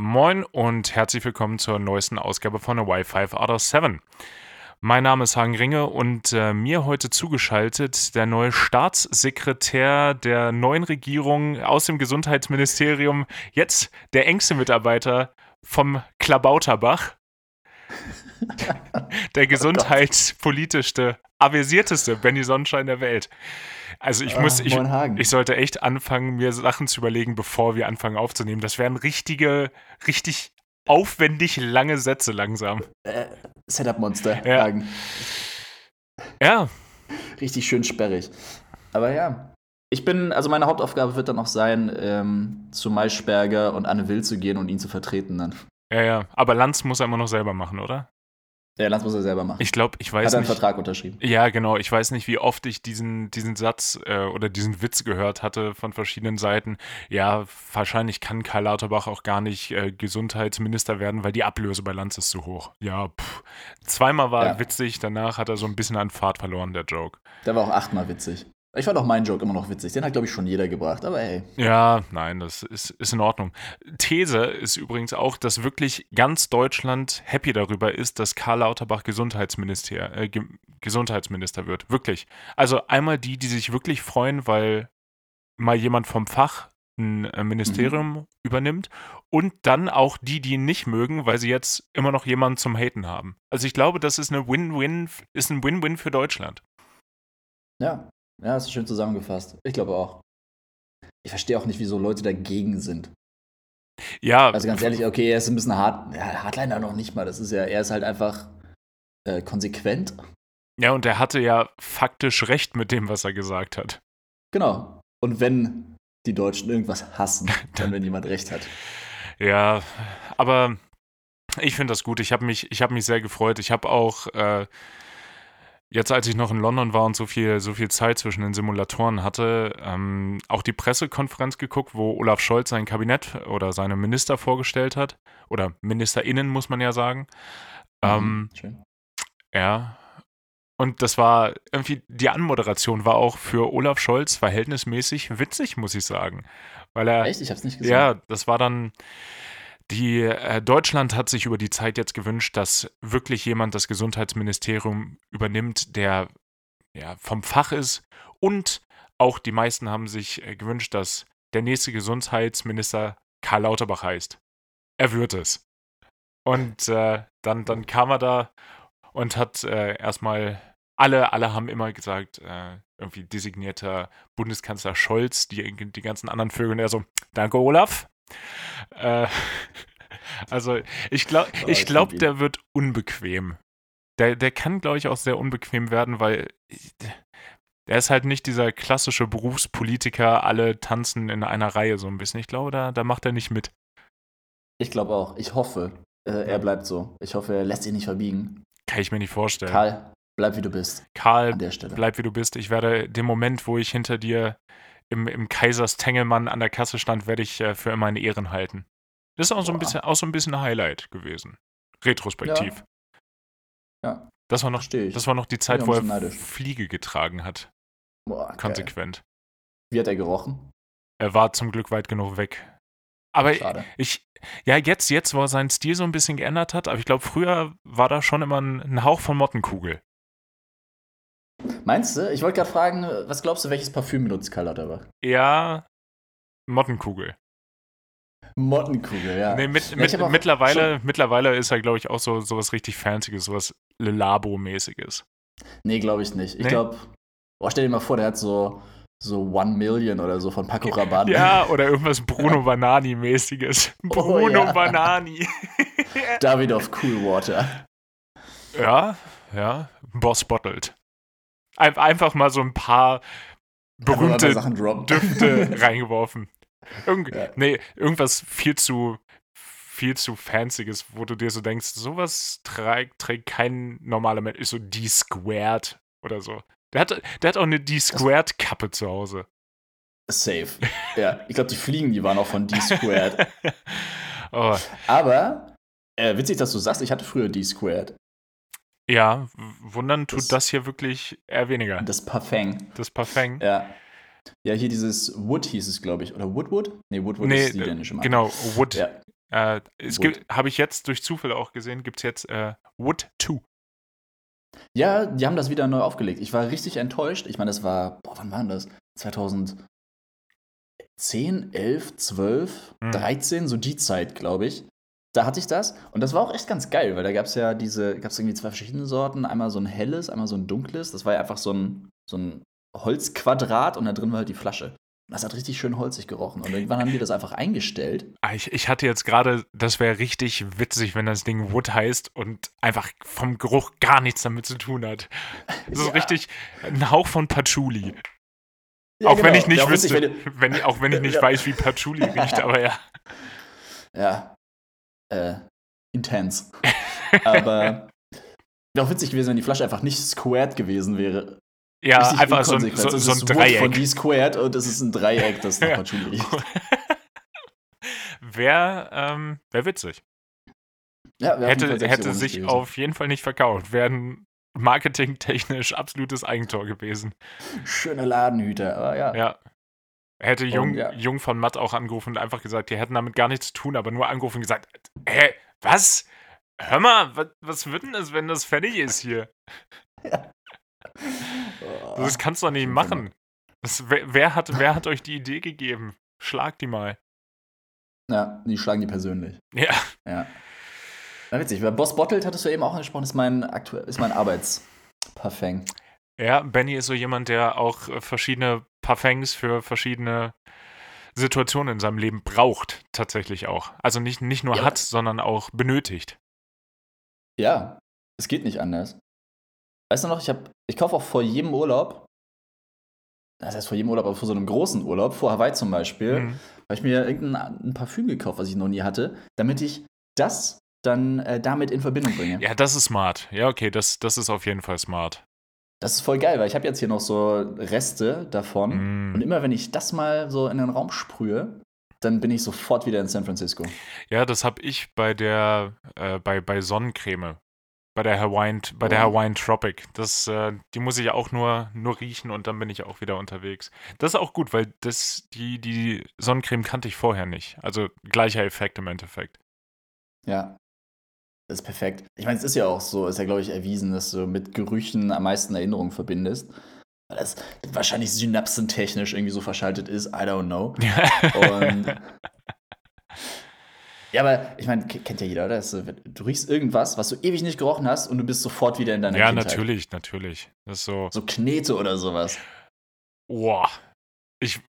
Moin und herzlich willkommen zur neuesten Ausgabe von A Wi-Fi Out of 7. Mein Name ist Hagen Ringe und äh, mir heute zugeschaltet der neue Staatssekretär der neuen Regierung aus dem Gesundheitsministerium, jetzt der engste Mitarbeiter vom Klabauterbach, der Oh gesundheitspolitischste, avisierteste Benny Sonnenschein der Welt. Also ich muss, Ah, ich, ich sollte echt anfangen, mir Sachen zu überlegen, bevor wir anfangen aufzunehmen. Das wären richtige, richtig aufwendig lange Sätze langsam. Äh, Setup-Monster, Ja. Hagen. Ja, Richtig schön sperrig. Aber ja. Ich bin, also meine Hauptaufgabe wird dann auch sein, ähm, zu Maischberger und Anne Will zu gehen und ihn zu vertreten dann. ja, ja. Aber Lanz muss er immer noch selber machen, oder? Der Lanz muss er selber machen. Ich glaube, ich Hat weiß er einen nicht. Vertrag unterschrieben. Ja, genau. Ich weiß nicht, wie oft ich diesen, diesen Satz äh, oder diesen Witz gehört hatte von verschiedenen Seiten. Ja, wahrscheinlich kann Karl Lauterbach auch gar nicht äh, Gesundheitsminister werden, weil die Ablöse bei Lanz ist zu hoch. Ja, pff. Zweimal war Ja. witzig, danach hat er so ein bisschen an Fahrt verloren, der Joke. Der war auch achtmal witzig. Ich fand auch meinen Joke immer noch witzig. Den hat, glaube ich, schon jeder gebracht. Aber hey. Ja, nein, das ist, ist in Ordnung. These ist übrigens auch, dass wirklich ganz Deutschland happy darüber ist, dass Karl Lauterbach Gesundheitsminister, äh, Ge Gesundheitsminister wird. Wirklich. Also einmal die, die sich wirklich freuen, weil mal jemand vom Fach ein äh, Ministerium übernimmt und dann auch die, die ihn nicht mögen, weil sie jetzt immer noch jemanden zum Haten haben. Also ich glaube, das ist eine Win-Win, ist ein Win-Win für Deutschland. Ja. Ja, hast du schön zusammengefasst. Ich glaube auch. Ich verstehe auch nicht, wieso Leute dagegen sind. Ja, Also ganz ehrlich, okay, er ist ein bisschen hart. Ja, Hardliner noch nicht mal. Das ist ja, er ist halt einfach äh, konsequent. ja, und er hatte ja faktisch recht mit dem, was er gesagt hat. Genau. Und wenn die Deutschen irgendwas hassen, dann wenn jemand recht hat. Ja, aber ich finde das gut. Ich habe mich, ich habe mich sehr gefreut. Ich habe auch äh, jetzt, als ich noch in London war und so viel, so viel Zeit zwischen den Simulatoren hatte, ähm, auch die Pressekonferenz geguckt, wo Olaf Scholz sein Kabinett oder seine Minister vorgestellt hat. Oder MinisterInnen, muss man ja sagen. Ähm, Mhm, Schön. ja. Und das war irgendwie, die Anmoderation war auch für Olaf Scholz verhältnismäßig witzig, muss ich sagen. Weil er. Echt? Ich hab's nicht gesehen. Ja, das war dann. Die äh, Deutschland hat sich über die Zeit jetzt gewünscht, dass wirklich jemand das Gesundheitsministerium übernimmt, der ja, vom Fach ist. Und auch die meisten haben sich äh, gewünscht, dass der nächste Gesundheitsminister Karl Lauterbach heißt. Er wird es. Und äh, dann, dann kam er da und hat äh, erstmal alle, alle haben immer gesagt, äh, irgendwie designierter Bundeskanzler Scholz, die, die ganzen anderen Vögel, und er so, danke Olaf. Äh, also ich glaube, Oh, ich glaube, der wird unbequem. Der, der kann, glaube ich, auch sehr unbequem werden, weil der ist halt nicht dieser klassische Berufspolitiker, alle tanzen in einer Reihe so ein bisschen. Ich glaube, da, da macht er nicht mit. Ich glaube auch. Ich hoffe, äh, er bleibt so. Ich hoffe, er lässt sich nicht verbiegen. Kann ich mir nicht vorstellen. Karl, bleib wie du bist. Karl, bleib wie du bist. Ich werde den Moment, wo ich hinter dir im, im Kaisers Tengelmann an der Kasse stand, werde ich äh, für immer in Ehren halten. Das ist auch so ein bisschen, auch so ein bisschen ein Highlight gewesen. Retrospektiv. Ja, Das war noch, das war noch die Zeit, wo er neidisch. Fliege getragen hat. Boah, geil. Konsequent. Wie hat er gerochen? Er war zum Glück weit genug weg. Aber Schade. ich, ja, jetzt, jetzt, wo er seinen Stil so ein bisschen geändert hat, aber ich glaube, früher war da schon immer ein, ein Hauch von Mottenkugel. Meinst du? Ich wollte gerade fragen, was glaubst du, welches Parfüm benutzt Karl Lauterbach? Ja, Mottenkugel. Mottenkugel, ja. Nee, mit, mit, mittlerweile, mittlerweile ist er, glaube ich, auch so sowas richtig Fancyes, sowas Labo-mäßiges. Nee, glaube ich nicht. Ich Nee? glaube, boah, stell dir mal vor, der hat so, so One Million oder so von Paco Rabanne. Ja, oder irgendwas Bruno Banani-mäßiges. Bruno Oh, ja. Banani. David of Coolwater. ja, ja, Boss Bottled. Ein, einfach mal so ein paar berühmte. Düfte reingeworfen. Irgend, Ja. Nee, irgendwas viel zu viel zu fancyes, wo du dir so denkst, sowas trägt, trägt kein normaler Mensch. Ist so D-Squared oder so. Der hat, der hat auch eine D-Squared-Kappe zu Hause. Safe. Ja, ich glaube, die Fliegen, die waren auch von D-Squared. oh, Aber, äh, witzig, dass du sagst, ich hatte früher D-Squared. Ja, wundern tut Das- das, hier wirklich eher weniger. Das Parfum. Das Parfum. Ja. Ja, hier dieses Wood hieß es, glaube ich. Oder Woodwood? Nee, Woodwood nee, ist die dänische Marke. genau, Wood. Ja. Äh, es habe ich jetzt durch Zufall auch gesehen, gibt es jetzt äh, Wood 2. Ja, die haben das wieder neu aufgelegt. Ich war richtig enttäuscht. Ich meine, das war, boah, wann war denn das? 2010, 11, 12, Mhm. 13, so die Zeit, glaube ich. Da hatte ich das. Und das war auch echt ganz geil, weil da gab es ja diese, gab es irgendwie zwei verschiedene Sorten. Einmal so ein helles, einmal so ein dunkles. Das war ja einfach so ein, so ein Holzquadrat und da drin war halt die Flasche. Das hat richtig schön holzig gerochen. Und irgendwann haben die das einfach eingestellt. Ah, Ich, ich hatte jetzt gerade, das wäre richtig witzig, wenn das Ding Wood heißt und einfach vom Geruch gar nichts damit zu tun hat. Das ist Ja. richtig ein Hauch von Patchouli. Ja, auch wenn genau. ich nicht Ja, wüsste, wenn wenn, auch wenn ich nicht weiß, wie Patchouli riecht, aber ja. Ja. Äh, intens. Aber wäre auch witzig gewesen, wenn die Flasche einfach nicht squared gewesen wäre. Ja, Richtig einfach so ein, so, so ein ist Wood Von Dreieck. die squared und es ist ein Dreieck, das Ja. Patchouli riecht. Wäre ähm, wär witzig. Ja, wär Hätte, hätte sich gewesen. auf jeden Fall nicht verkauft. Wäre ein marketingtechnisch absolutes Eigentor gewesen. Schöne Ladenhüter, aber ja. Ja. Hätte Jung, ja. Jung von Matt auch angerufen und einfach gesagt, die hätten damit gar nichts zu tun, aber nur angerufen und gesagt, hä, was? Hör mal, was, was wird denn das, wenn das fertig ist hier? Oh. Das kannst du doch nicht machen. Das, wer, wer, hat, wer hat euch die Idee gegeben? Schlag die mal. Ja, die schlagen die persönlich. Ja. Ja. Na, witzig. Bei Boss Bottled hattest du eben auch angesprochen, ist mein, aktuell, ist mein Arbeitsparfum. Ja, Benny ist so jemand, der auch äh, verschiedene Parfums für verschiedene Situationen in seinem Leben braucht, tatsächlich auch. Also nicht, nicht nur Ja. hat, sondern auch benötigt. Ja, es geht nicht anders. Weißt du noch, ich, hab, ich kaufe auch vor jedem Urlaub, das heißt vor jedem Urlaub, aber vor so einem großen Urlaub, vor Hawaii zum Beispiel, Mhm. habe ich mir irgendein ein Parfüm gekauft, was ich noch nie hatte, damit ich das dann äh, damit in Verbindung bringe. Ja, das ist smart. Ja, okay, das, das ist auf jeden Fall smart. Das ist voll geil, weil ich habe jetzt hier noch so Reste davon. Mm. Und immer wenn ich das mal so in den Raum sprühe, dann bin ich sofort wieder in San Francisco. Ja, das habe ich bei der, äh, bei, bei Sonnencreme. Bei der Hawaiian, bei der Oh. Hawaiian Tropic. Das, äh, die muss ich auch nur, nur riechen und dann bin ich auch wieder unterwegs. Das ist auch gut, weil das, die, die Sonnencreme kannte ich vorher nicht. Also gleicher Effekt im Endeffekt. Ja. Das ist perfekt. Ich meine, es ist ja auch so, ist ja, glaube ich, erwiesen, dass du mit Gerüchen am meisten Erinnerungen verbindest. Weil das wahrscheinlich synapsentechnisch irgendwie so verschaltet ist, I don't know. Und. ja, aber ich meine, ke- kennt ja jeder, oder? Du riechst irgendwas, was du ewig nicht gerochen hast und du bist sofort wieder in deiner ja, Kindheit. natürlich, natürlich. Das ist so, So Knete oder sowas. boah. Ich,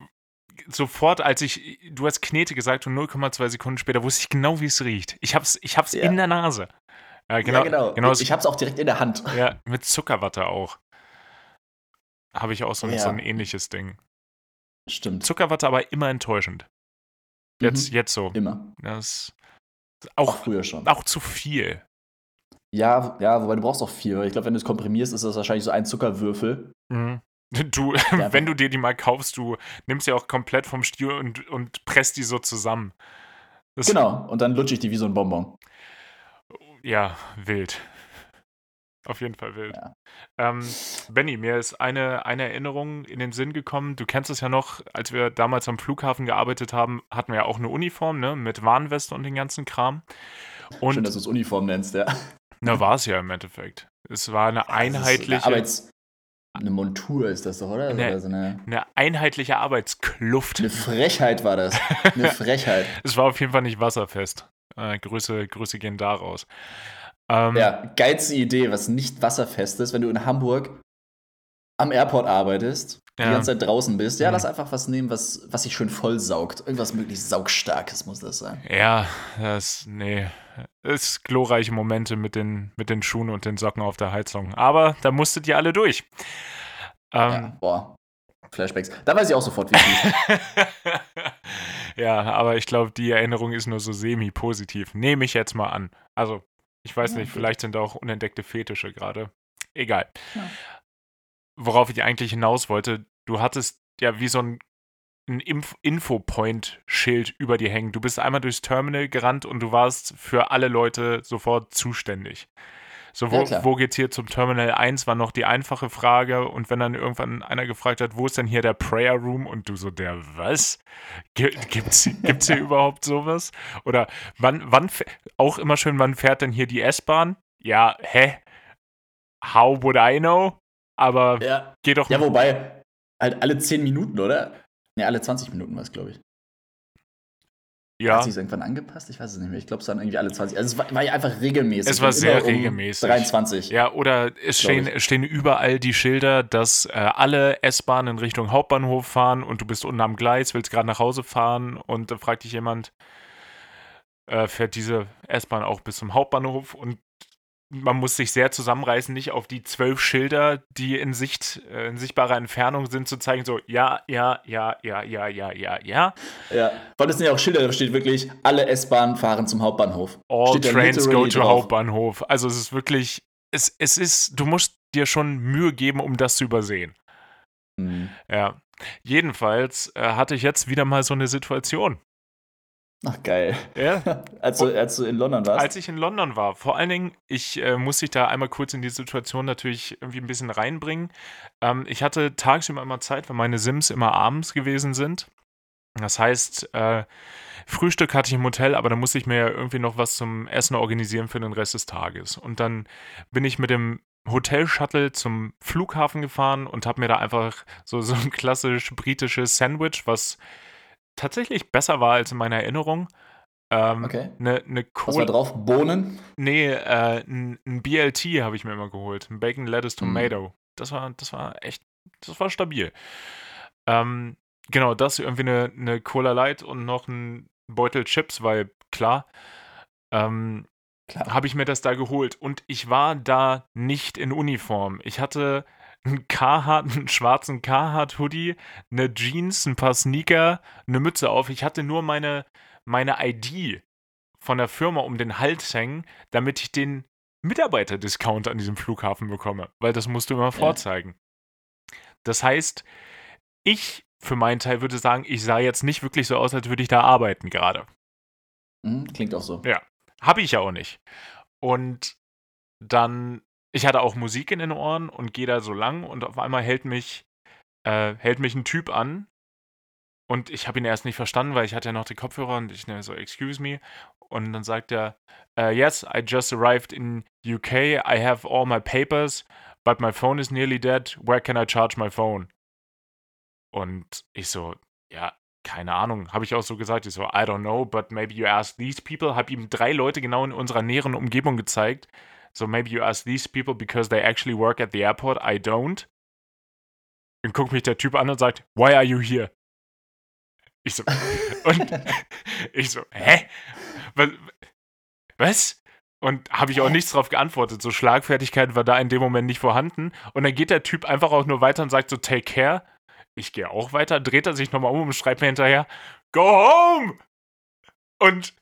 sofort, als ich, du hast Knete gesagt und 0,2 Sekunden später wusste ich genau, wie es riecht. Ich hab's, ich hab's Ja. in der Nase. Ja, genau. ja, genau. genau ich hab's auch direkt in der Hand. Ja, mit Zuckerwatte auch. Habe ich auch so, ein- Ja. so ein ähnliches Ding. Stimmt. Zuckerwatte aber immer enttäuschend. Jetzt, Mhm. jetzt so. Immer. Das Auch auch, früher schon. auch zu viel. Ja, ja, wobei du brauchst auch viel. Ich glaube, wenn du es komprimierst, ist das wahrscheinlich so ein Zuckerwürfel. Mhm. Du, Ja, wenn du dir die mal kaufst, du nimmst sie auch komplett vom Stiel und, und presst die so zusammen. Das, Genau. Und dann lutsche ich die wie so ein Bonbon. Ja, wild. Auf jeden Fall wild. Ja. Ähm, Benny, mir ist eine, eine Erinnerung in den Sinn gekommen. Du kennst es ja noch, als wir damals am Flughafen gearbeitet haben, hatten wir ja auch eine Uniform, ne? Mit Warnweste und den ganzen Kram. Und Schön, dass du es Uniform nennst, ja. na, war es ja im Endeffekt. Es war eine einheitliche, Eine, Arbeits eine Montur ist das doch, oder? Nee. Oder so eine, eine einheitliche Arbeitskluft. eine Frechheit war das. Eine Frechheit. Es war auf jeden Fall nicht wasserfest. Äh, Grüße, Grüße gehen da raus. Ähm, Ja, geilste Idee, was nicht wasserfest ist, wenn du in Hamburg am Airport arbeitest, die Ja. ganze Zeit draußen bist. Ja, Mhm. lass einfach was nehmen, was, was sich schön vollsaugt. Irgendwas möglichst saugstarkes muss das sein. Ja, das, nee. Es glorreiche Momente mit den, mit den Schuhen und den Socken auf der Heizung. Aber da musstet ihr alle durch. Ja, Ähm, boah. Flashbacks. Da weiß ich auch sofort, wie es ja, aber ich glaube, die Erinnerung ist nur so semi-positiv. Nehme ich jetzt mal an. Also, ich weiß Ja, nicht, vielleicht sind da auch unentdeckte Fetische gerade. Egal. Ja. Worauf ich eigentlich hinaus wollte, du hattest ja wie so ein, ein Inf Infopoint-Schild über dir hängen. Du bist einmal durchs Terminal gerannt und du warst für alle Leute sofort zuständig. So, wo, Ja, wo geht's hier zum Terminal 1, war noch die einfache Frage. Und wenn dann irgendwann einer gefragt hat, wo ist denn hier der Prayer Room? Und du so, der was? Gi- Gibt's, gibt's hier überhaupt sowas? Oder wann, wann, auch immer schön, wann fährt denn hier die S-Bahn? Ja, hä? How would I know? Aber Ja. geh doch Ja, wobei, halt alle 10 Minuten, oder? Ne, alle 20 Minuten war es, glaube ich. ja. Hat sich irgendwann angepasst? Ich weiß es nicht mehr. Ich glaube, es waren irgendwie alle 20. Also es war, war ja einfach regelmäßig. Es war sehr um regelmäßig. 23. Ja, oder es stehen, stehen überall die Schilder, dass äh, alle S-Bahnen in Richtung Hauptbahnhof fahren und du bist unten am Gleis, willst gerade nach Hause fahren und dann fragt dich jemand, äh, fährt diese S-Bahn auch bis zum Hauptbahnhof und man muss sich sehr zusammenreißen, nicht auf die zwölf Schilder, die in Sicht, äh, in sichtbarer Entfernung sind, zu zeigen, so ja, ja, ja, ja, ja, ja, ja, ja. Ja. Weil das sind ja auch Schilder, da steht wirklich, alle S-Bahnen fahren zum Hauptbahnhof. All steht trains go to drauf. Hauptbahnhof. Also es ist wirklich, es, es ist, du musst dir schon Mühe geben, um das zu übersehen. Mhm. Ja. Jedenfalls äh, hatte ich jetzt wieder mal so eine Situation. Ach, geil. Ja. Als du, als du in London warst. Als ich in London war. Vor allen Dingen, ich äh, muss dich da einmal kurz in die Situation natürlich irgendwie ein bisschen reinbringen. Ähm, ich hatte tagsüber immer Zeit, weil meine Sims immer abends gewesen sind. Das heißt, äh, Frühstück hatte ich im Hotel, aber da musste ich mir ja irgendwie noch was zum Essen organisieren für den Rest des Tages. Und dann bin ich mit dem Hotel-Shuttle zum Flughafen gefahren und habe mir da einfach so, so ein klassisch britisches Sandwich, was tatsächlich besser war als in meiner Erinnerung. Ähm, Okay. Eine ne Was war drauf? Bohnen? Nee, äh, ein, ein BLT habe ich mir immer geholt. Ein Bacon Lettuce Mm. Tomato. Das war, das war echt, das war stabil. Ähm, genau, das irgendwie eine, eine Cola Light und noch ein Beutel Chips, weil klar, ähm, Klar. habe ich mir das da geholt. Und ich war da nicht in Uniform. Ich hatte einen Carhartt, einen schwarzen Carhartt-Hoodie, eine Jeans, ein paar Sneaker, eine Mütze auf. Ich hatte nur meine, meine ID von der Firma um den Hals hängen, damit ich den Mitarbeiter-Discount an diesem Flughafen bekomme. Weil das musst du immer vorzeigen. Das heißt, ich für meinen Teil würde sagen, ich sah jetzt nicht wirklich so aus, als würde ich da arbeiten gerade. Hm, klingt auch so. Ja. Habe ich ja auch nicht. Und dann, ich hatte auch Musik in den Ohren und gehe da so lang und auf einmal hält mich, äh, hält mich ein Typ an. Und ich habe ihn erst nicht verstanden, weil ich hatte ja noch die Kopfhörer und ich nehme so, excuse me. Und dann sagt er, äh, yes, I just arrived in UK, I have all my papers, but my phone is nearly dead, where can I charge my phone? Und ich so, ja, keine Ahnung, habe ich auch so gesagt. Ich so, I don't know, but maybe you ask these people. Habe ihm drei Leute genau in unserer näheren Umgebung gezeigt. So, maybe you ask these people because they actually work at the airport. I don't. Dann guckt mich der Typ an und sagt, why are you here? Ich so, und ich so, hä? Was? Und habe ich auch nichts drauf geantwortet. So Schlagfertigkeit war da in dem Moment nicht vorhanden. Und dann geht der Typ einfach auch nur weiter und sagt so, take care. Ich gehe auch weiter, dreht er sich nochmal um und schreibt mir hinterher, go home! Und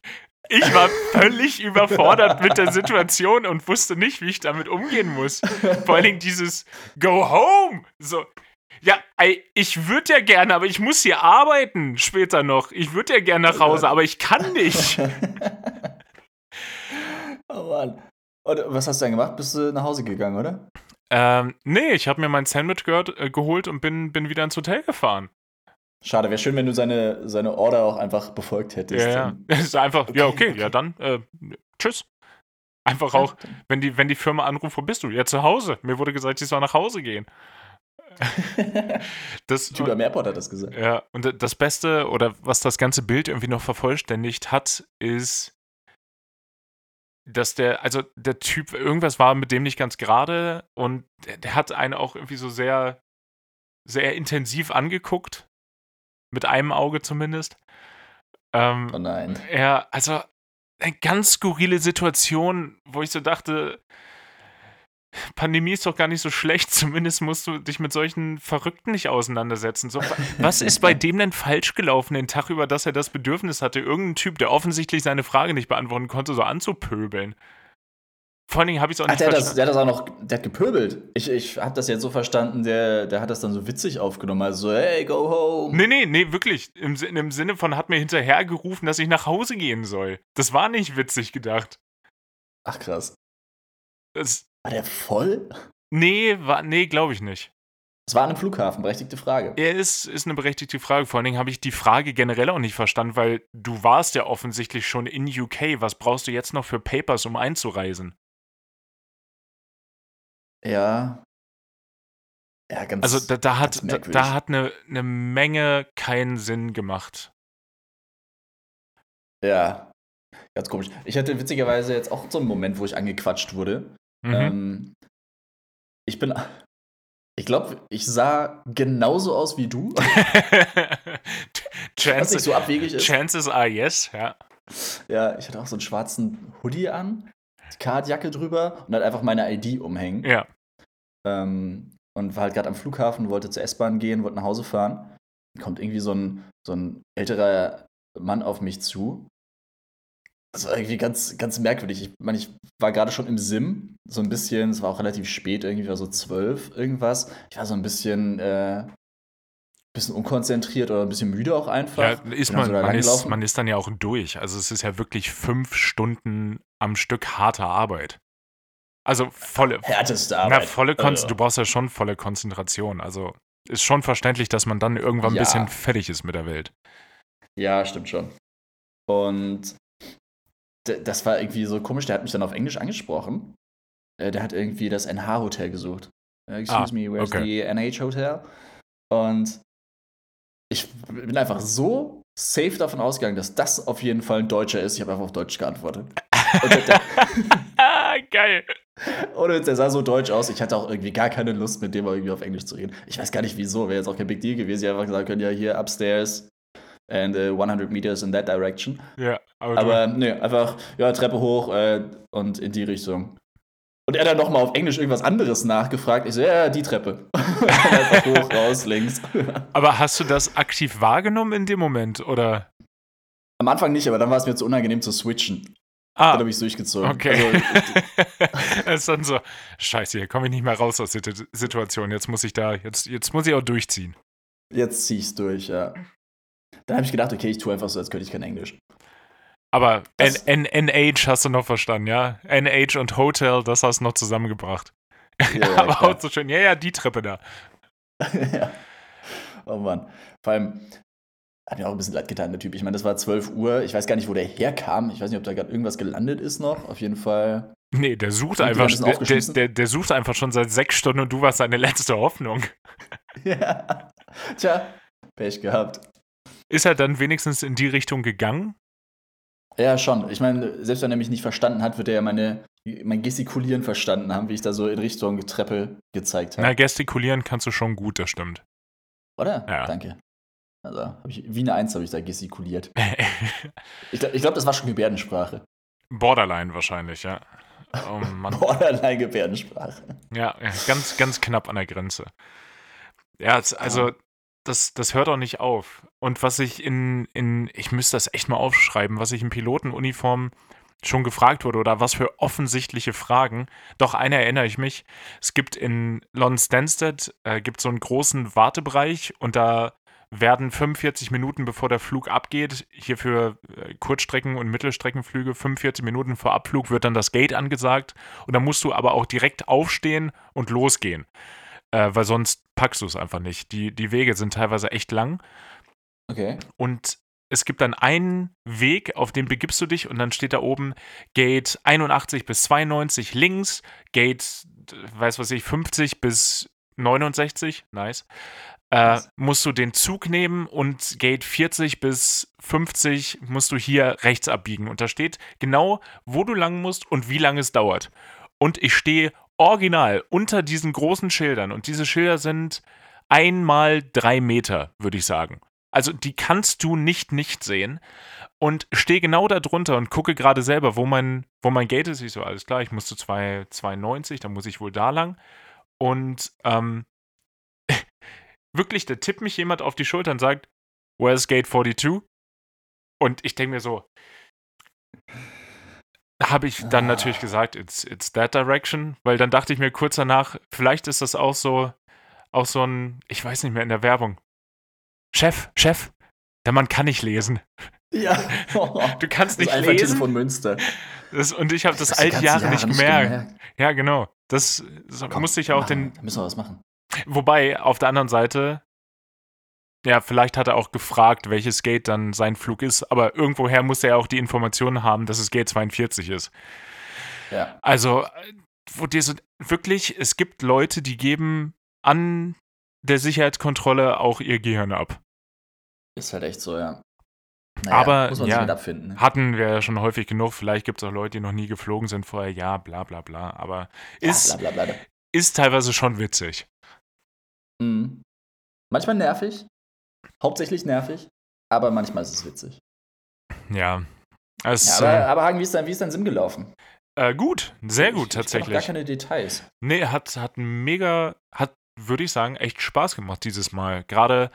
ich war völlig überfordert mit der Situation und wusste nicht, wie ich damit umgehen muss. Vor allen Dingen dieses Go home! So, ja, ich würde ja gerne, aber ich muss hier arbeiten später noch. Ich würde ja gerne nach Hause, aber ich kann nicht. oh Mann. Und was hast du dann gemacht? Bist du nach Hause gegangen, oder? Ähm, nee, ich habe mir mein Sandwich gehört, äh, geholt und bin, bin wieder ins Hotel gefahren. Schade, wäre schön, wenn du seine, seine Order auch einfach befolgt hättest. Ja, ja. Es ist einfach, ja, Okay, okay, okay. ja, dann, äh, tschüss. Einfach auch, wenn die, wenn die Firma anruft, wo bist du? Ja, zu Hause. Mir wurde gesagt, ich soll nach Hause gehen. Das, Typ am Airport hat das gesagt. Ja, und das Beste oder was das ganze Bild irgendwie noch vervollständigt hat, ist, dass der, also der Typ, irgendwas war mit dem nicht ganz gerade und der, der hat einen auch irgendwie so sehr, sehr intensiv angeguckt. Mit einem Auge zumindest. Ähm, Oh nein. ja, also eine ganz skurrile Situation, wo ich so dachte, Pandemie ist doch gar nicht so schlecht, zumindest musst du dich mit solchen Verrückten nicht auseinandersetzen. So, wa- was ist bei dem denn falsch gelaufen den Tag über, dass er das Bedürfnis hatte, irgendeinen Typ, der offensichtlich seine Frage nicht beantworten konnte, so anzupöbeln? Vor allen Dingen habe ich es auch Ach, nicht der hat, das, verstanden. der hat das auch noch, der hat gepöbelt. Ich, ich habe das jetzt so verstanden, der, der hat das dann so witzig aufgenommen. Also so, hey, go home. Nee, nee, nee, wirklich. Im, Im Sinne von hat mir hinterhergerufen, dass ich nach Hause gehen soll. Das war nicht witzig gedacht. Ach krass. Es, War der voll? nee, war, nee, glaube ich nicht. Es war an einem Flughafen, berechtigte Frage. Er ist, ist eine berechtigte Frage. Vor allen Dingen habe ich die Frage generell auch nicht verstanden, weil du warst ja offensichtlich schon in UK. Was brauchst du jetzt noch für Papers, um einzureisen? Ja. Ja, ganz. Also da, da hat, da, da hat eine, eine Menge keinen Sinn gemacht. Ja. Ganz komisch. Ich hatte witzigerweise jetzt auch so einen Moment, wo ich angequatscht wurde. Mhm. Ähm, ich bin. Ich glaube, ich sah genauso aus wie du, was nicht Chances, so abwegig ist. chances are yes, ja. Ja, ich hatte auch so einen schwarzen Hoodie an, Cardjacke drüber und halt einfach meine ID umhängen. Ja. Ähm, und war halt gerade am Flughafen, wollte zur S-Bahn gehen, wollte nach Hause fahren. Kommt irgendwie so ein, so ein älterer Mann auf mich zu. Das war irgendwie ganz, ganz merkwürdig. Ich meine, ich war gerade schon im Sim, so ein bisschen, es war auch relativ spät, irgendwie war so zwölf, irgendwas. Ich war so ein bisschen, äh, bisschen unkonzentriert oder ein bisschen müde auch einfach. Ja, ist man, so man, ist, man ist dann ja auch durch. Also es ist ja wirklich fünf Stunden am Stück harter Arbeit. Also volle, Härteste na, Arbeit. volle Konz Also, du brauchst ja schon volle Konzentration. Also ist schon verständlich, dass man dann irgendwann ein Ja. bisschen fertig ist mit der Welt. Ja, stimmt schon. Und das war irgendwie so komisch, der hat mich dann auf Englisch angesprochen. Äh, Der hat irgendwie das NH-Hotel gesucht. Äh, Excuse Ah, me, where's okay. the NH-Hotel? Und ich bin einfach so safe davon ausgegangen, dass das auf jeden Fall ein Deutscher ist. Ich habe einfach auf Deutsch geantwortet. Ah, geil. ohne, der sah so deutsch aus. Ich hatte auch irgendwie gar keine Lust, mit dem irgendwie auf Englisch zu reden. Ich weiß gar nicht wieso. Wäre jetzt auch kein Big Deal gewesen. Ich hätte einfach gesagt können, ja, hier upstairs and uh, 100 meters in that direction. Ja, aber, Aber nee, einfach, ja, Treppe hoch äh, und in die Richtung. Und er dann nochmal auf Englisch irgendwas anderes nachgefragt. Ich so, ja, die Treppe. Einfach hoch, raus, links. aber hast du das aktiv wahrgenommen in dem Moment? Oder? Am Anfang nicht, aber dann war es mir zu unangenehm zu switchen. Dann Ah, habe ich es durchgezogen. okay. Also, ist dann so, scheiße, hier komme ich nicht mehr raus aus der Situ- Situation. Jetzt muss ich da, jetzt, jetzt muss ich auch durchziehen. jetzt zieh ich's durch, ja. Dann habe ich gedacht, okay, ich tue einfach so, als könnte ich kein Englisch. Aber N Das- N NH hast du noch verstanden, ja? NH und Hotel, das hast du noch zusammengebracht. Ja, ja, Aber auch so schön, ja, ja, die Treppe da. ja. Oh Mann. Vor allem hat mir auch ein bisschen leid getan, der Typ. Ich meine, das war 12 Uhr. Ich weiß gar nicht, wo der herkam. Ich weiß nicht, ob da gerade irgendwas gelandet ist noch. Auf jeden Fall. Nee, der sucht einfach, der, der, der, der sucht einfach schon seit sechs Stunden und du warst seine letzte Hoffnung. Ja. Tja, Pech gehabt. Ist er dann wenigstens in die Richtung gegangen? Ja, schon. Ich meine, selbst wenn er mich nicht verstanden hat, wird er ja meine, mein Gestikulieren verstanden haben, wie ich da so in Richtung Treppe gezeigt Na, habe. gestikulieren kannst du schon gut, das stimmt. Oder? Ja. Danke. Also, hab ich, wie eine Eins habe ich da gestikuliert. Ich, glaub- ich glaube, das war schon Gebärdensprache. Borderline wahrscheinlich, ja. Oh. Borderline Gebärdensprache. Ja, ganz, ganz knapp an der Grenze. Ja, also das, das hört auch nicht auf. Und was ich in, in, ich müsste das echt mal aufschreiben, was ich in Pilotenuniform schon gefragt wurde oder was für offensichtliche Fragen. Doch eine erinnere ich mich. Es gibt in London Stansted äh, gibt so einen großen Wartebereich und da werden 45 Minuten bevor der Flug abgeht, hier für äh, Kurzstrecken- und Mittelstreckenflüge, 45 Minuten vor Abflug wird dann das Gate angesagt und dann musst du aber auch direkt aufstehen und losgehen, äh, weil sonst packst du es einfach nicht. Die, die Wege sind teilweise echt lang Okay. und es gibt dann einen Weg, auf den begibst du dich und dann steht da oben Gate 81 bis 92 links, Gate, weiß was ich, 50 bis 69, nice. Äh, musst du den Zug nehmen und Gate 40 bis 50 musst du hier rechts abbiegen. Und da steht genau, wo du lang musst und wie lange es dauert. Und ich stehe original unter diesen großen Schildern. Und diese Schilder sind einmal drei Meter, würde ich sagen. Also die kannst du nicht nicht sehen. Und stehe genau da drunter und gucke gerade selber, wo mein, wo mein Gate ist. Ich so, alles klar, ich muss zu 2, 2,90, dann muss ich wohl da lang. Und ähm, wirklich, da tippt mich jemand auf die Schulter und sagt, Where's Gate 42? Und ich denke mir so, habe ich dann Ah. natürlich gesagt, it's, it's that direction, weil dann dachte ich mir kurz danach, vielleicht ist das auch so, auch so ein, ich weiß nicht mehr, in der Werbung. Chef, Chef, der Mann kann nicht lesen. Ja. Du kannst das nicht Alpha lesen. von Münster. Das, und ich habe das all die ganzen Jahre nicht nicht gemerkt. Ja, genau. Das, das musste ich auch den. wir. Müssen wir was machen. Wobei, auf der anderen Seite, ja, vielleicht hat er auch gefragt, welches Gate dann sein Flug ist, aber irgendwoher muss er auch die Informationen haben, dass es Gate 42 ist. Ja. Also, wo dir so wirklich, es gibt Leute, die geben an der Sicherheitskontrolle auch ihr Gehirn ab. Ist halt echt so, ja. Aber, muss man ja, abfinden. Ne? Hatten wir ja schon häufig genug. Vielleicht gibt es auch Leute, die noch nie geflogen sind vorher. Ja, bla bla bla. Aber ist, ja, bla, bla, bla. ist teilweise schon witzig. Mhm. Manchmal nervig, hauptsächlich nervig, aber manchmal ist es witzig. Ja. Es, Ja, aber, äh, aber Hagen, wie ist dein, wie ist dein Sim gelaufen? äh, gut, sehr gut Ich- ich tatsächlich. gar keine Details. Nee, hat, hat mega, hat, würde ich sagen, echt Spaß gemacht dieses Mal. Gerade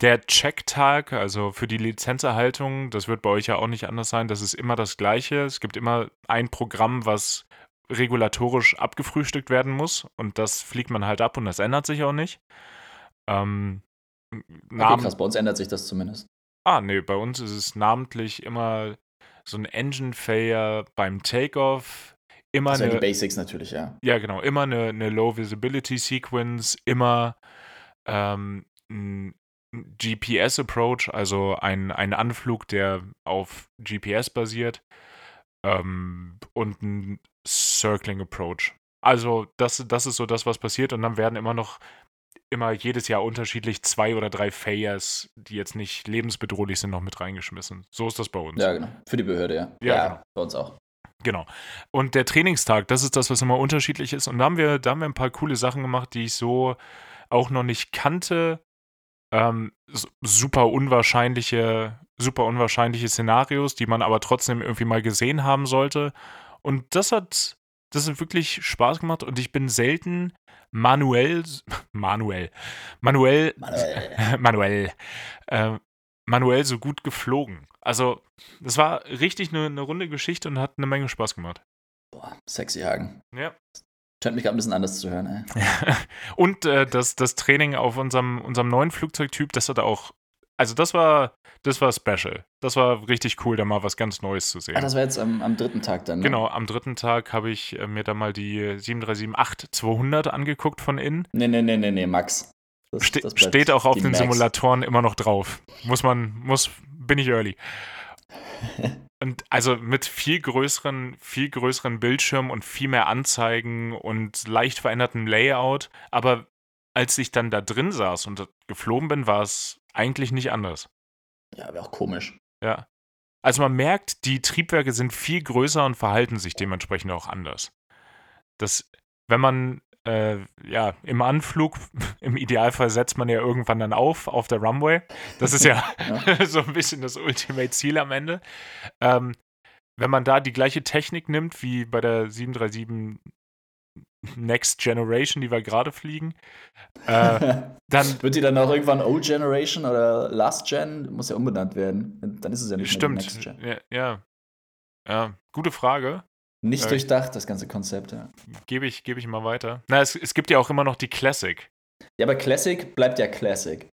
der Checktag, also für die Lizenzerhaltung, das wird bei euch ja auch nicht anders sein, das ist immer das Gleiche. Es gibt immer ein Programm, was regulatorisch abgefrühstückt werden muss und das fliegt man halt ab und das ändert sich auch nicht. Ähm, Okay, krass, bei uns ändert sich das zumindest. Ah, nee, bei uns ist es namentlich immer so ein Engine Failure beim Takeoff, immer Das sind die eine, Basics natürlich, ja. ja genau, immer eine, eine Low Visibility Sequence, immer ähm, ein GPS Approach, also ein, ein Anflug, der auf GPS basiert ähm, und ein Circling Approach. Also das, das ist so das, was passiert und dann werden immer noch immer jedes Jahr unterschiedlich zwei oder drei Failures, die jetzt nicht lebensbedrohlich sind, noch mit reingeschmissen. So ist das bei uns. Ja, genau. Für die Behörde, ja. Ja, genau. bei uns auch. Genau. Und der Trainingstag, das ist das, was immer unterschiedlich ist. Und da haben wir, da haben wir ein paar coole Sachen gemacht, die ich so auch noch nicht kannte. Ähm, super unwahrscheinliche, super unwahrscheinliche Szenarios, die man aber trotzdem irgendwie mal gesehen haben sollte. Und das hat, das hat wirklich Spaß gemacht. Und ich bin selten manuell, manuell, manuell, Manuel. manuell, äh, manuell so gut geflogen. Also, das war richtig eine, eine runde Geschichte und hat eine Menge Spaß gemacht. Boah, sexy Hagen. Ja. Scheint mich gerade ein bisschen anders zu hören, ey. und äh, das, das Training auf unserem, unserem neuen Flugzeugtyp, das hat auch, also das war, das war special. Das war richtig cool, da mal was ganz Neues zu sehen. Ah, das war jetzt am, am dritten Tag dann, ne? genau, am dritten Tag habe ich äh, mir da mal die 737-8-200 angeguckt von innen. Nee, nee, nee, nee, nee, Max. Das, Ste das steht auch auf den Max. Simulatoren immer noch drauf. Muss man, muss, bin ich early. Und also mit viel größeren, viel größeren Bildschirm und viel mehr Anzeigen und leicht verändertem Layout. Aber als ich dann da drin saß und geflogen bin, war es eigentlich nicht anders. Ja, wäre auch komisch. Ja. Also man merkt, die Triebwerke sind viel größer und verhalten sich dementsprechend auch anders. Das, wenn man äh, ja im Anflug, im Idealfall setzt man ja irgendwann dann auf auf der Runway. Das ist ja, so ein bisschen das Ultimate Ziel am Ende. Ähm, wenn man da die gleiche Technik nimmt wie bei der 737 Next Generation, die wir gerade fliegen, äh, dann Wird die dann auch irgendwann Old Generation oder Last Gen? Muss ja umbenannt werden. Dann ist es ja nicht mehr die Next stimmt. Gen. Ja, ja. ja, gute Frage. Nicht Äh, durchdacht, das ganze Konzept, ja. Gebe ich, gebe ich mal weiter. Na, es, es gibt ja auch immer noch die Classic. Ja, aber Classic bleibt ja Classic.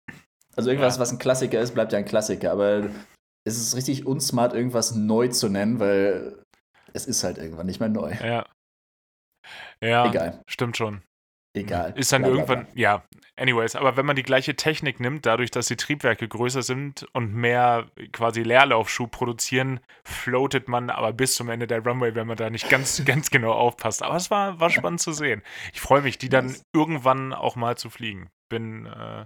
Also irgendwas, Ja. was ein Klassiker ist, bleibt ja ein Klassiker. Aber es ist richtig unsmart, irgendwas neu zu nennen, weil es ist halt irgendwann nicht mehr neu. Ja. Ja, Egal. stimmt schon. Egal. Ist dann Bla, bla, irgendwann, ja, anyways, aber wenn man die gleiche Technik nimmt, dadurch, dass die Triebwerke größer sind und mehr quasi Leerlaufschub produzieren, floatet man aber bis zum Ende der Runway, wenn man da nicht ganz, ganz genau aufpasst. Aber es war, war spannend zu sehen. Ich freue mich, die dann irgendwann auch mal zu fliegen. Bin, äh,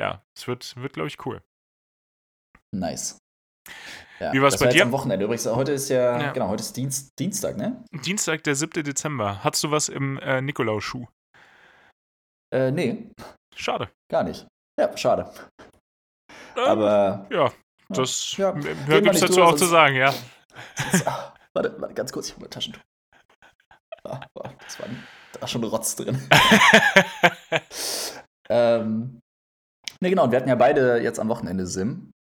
ja, es wird, wird glaube ich, cool. Nice. Ja, Wie war's das bei war dir? Am Wochenende übrigens. Heute ist ja, Ja. genau, heute ist Dienst, Dienstag, ne? Dienstag, der 7. Dezember. Hattest du was im äh, Nikolaus-Schuh? Äh, nee, Schade. gar nicht. Ja, schade. Ähm, Aber ja, das Ja. gibt es dazu auch zu sagen, ja. Ah, warte, warte, ganz kurz, ich hol mein Taschentuch. Ah, das war, da war schon Rotz drin. ähm, ne, genau, und wir hatten ja beide jetzt am Wochenende Sim.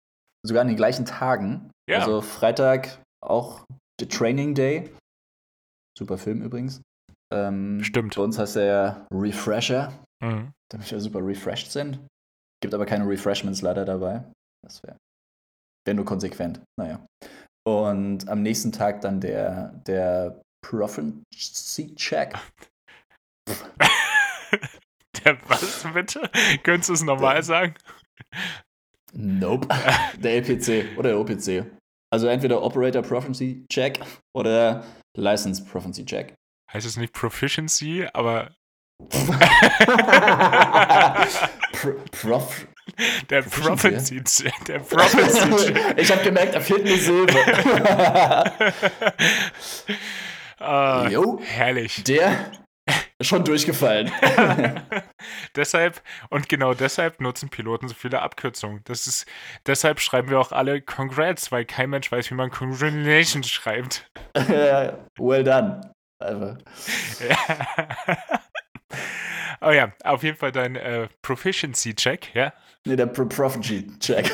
Sogar an den gleichen Tagen. Ja. Also Freitag auch The Training Day. Super Film übrigens. Ähm, Stimmt. Bei uns heißt der ja Refresher, Mhm. damit wir super refreshed sind. Gibt aber keine Refreshments leider dabei. Das wäre wär nur konsequent. Naja. Und am nächsten Tag dann der, der Proficiency-Check. der was bitte? Könntest du es nochmal sagen? Nope. Der LPC oder der OPC. Also entweder Operator Proficiency Check oder License Proficiency Check. Heißt es nicht Proficiency, aber. Pro, Prof. Der Proficiency Der Proficiency Ich habe gemerkt, da fehlt eine Silbe. uh, jo, herrlich. Der schon durchgefallen. deshalb, und genau deshalb nutzen Piloten so viele Abkürzungen. Das ist, deshalb schreiben wir auch alle Congrats, weil kein Mensch weiß, wie man Congratulations schreibt. well done. Also. Oh ja, auf jeden Fall dein äh, Proficiency-Check, ja? Nee, der Pro Proficiency-Check.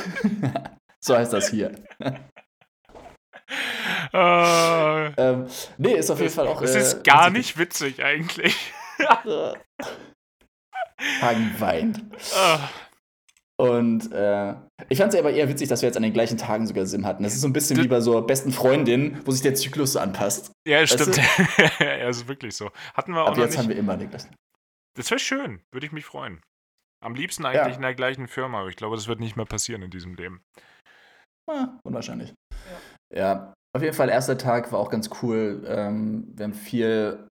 so heißt das hier. Uh, ähm, nee, ist auf jeden Fall auch. Es ist äh, gar nicht witzig eigentlich. Hagen weint. Uh. Und äh, ich fand es aber eher witzig, dass wir jetzt an den gleichen Tagen sogar Sim hatten. Das ist so ein bisschen wie bei so besten Freundinnen, wo sich der Zyklus so anpasst. Ja, stimmt. ja, ist wirklich so. Hatten wir auch Aber jetzt nicht. haben wir immer den gleichen. Das wäre schön, würde ich mich freuen. Am liebsten eigentlich ja. in der gleichen Firma, aber ich glaube, das wird nicht mehr passieren in diesem Leben. Ah, unwahrscheinlich. Ja. ja. auf jeden Fall, erster Tag war auch ganz cool. Ähm, wir haben viel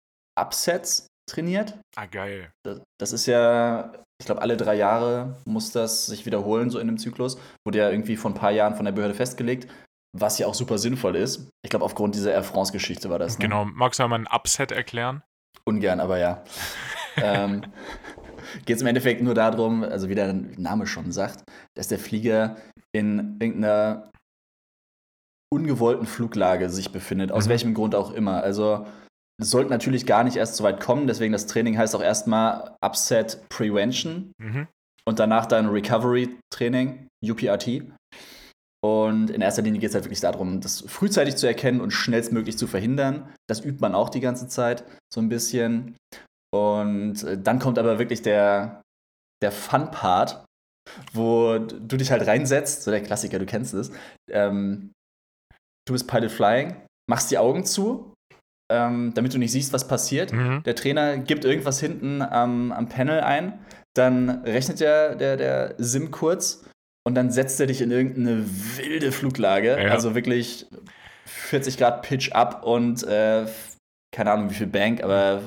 Upsets trainiert. Ah, geil. Das, das ist ja, ich glaube, alle drei Jahre muss das sich wiederholen, so in dem Zyklus. Wurde ja irgendwie vor ein paar Jahren von der Behörde festgelegt, was ja auch super sinnvoll ist. Ich glaube, aufgrund dieser Air France-Geschichte war das. Ne? Genau. Magst du mal ein Upset erklären? Ungern, aber ja. ähm, Geht es im Endeffekt nur darum, also wie der Name schon sagt, dass der Flieger in irgendeiner ungewollten Fluglage sich befindet, aus mhm. welchem Grund auch immer. Also es sollte natürlich gar nicht erst so weit kommen, deswegen das Training heißt auch erstmal Upset Prevention mhm. und danach dann Recovery Training, UPRT. Und in erster Linie geht es halt wirklich darum, das frühzeitig zu erkennen und schnellstmöglich zu verhindern. Das übt man auch die ganze Zeit so ein bisschen. Und äh, dann kommt aber wirklich der, der Fun-Part, wo du dich halt reinsetzt, so der Klassiker, du kennst es. Ähm, du bist Pilot Flying, machst die Augen zu ähm, damit du nicht siehst, was passiert. Mhm. Der Trainer gibt irgendwas hinten am, am Panel ein, dann rechnet der, der, der Sim kurz und dann setzt er dich in irgendeine wilde Fluglage. Ja. Also wirklich 40 Grad Pitch up und äh, keine Ahnung wie viel Bank, aber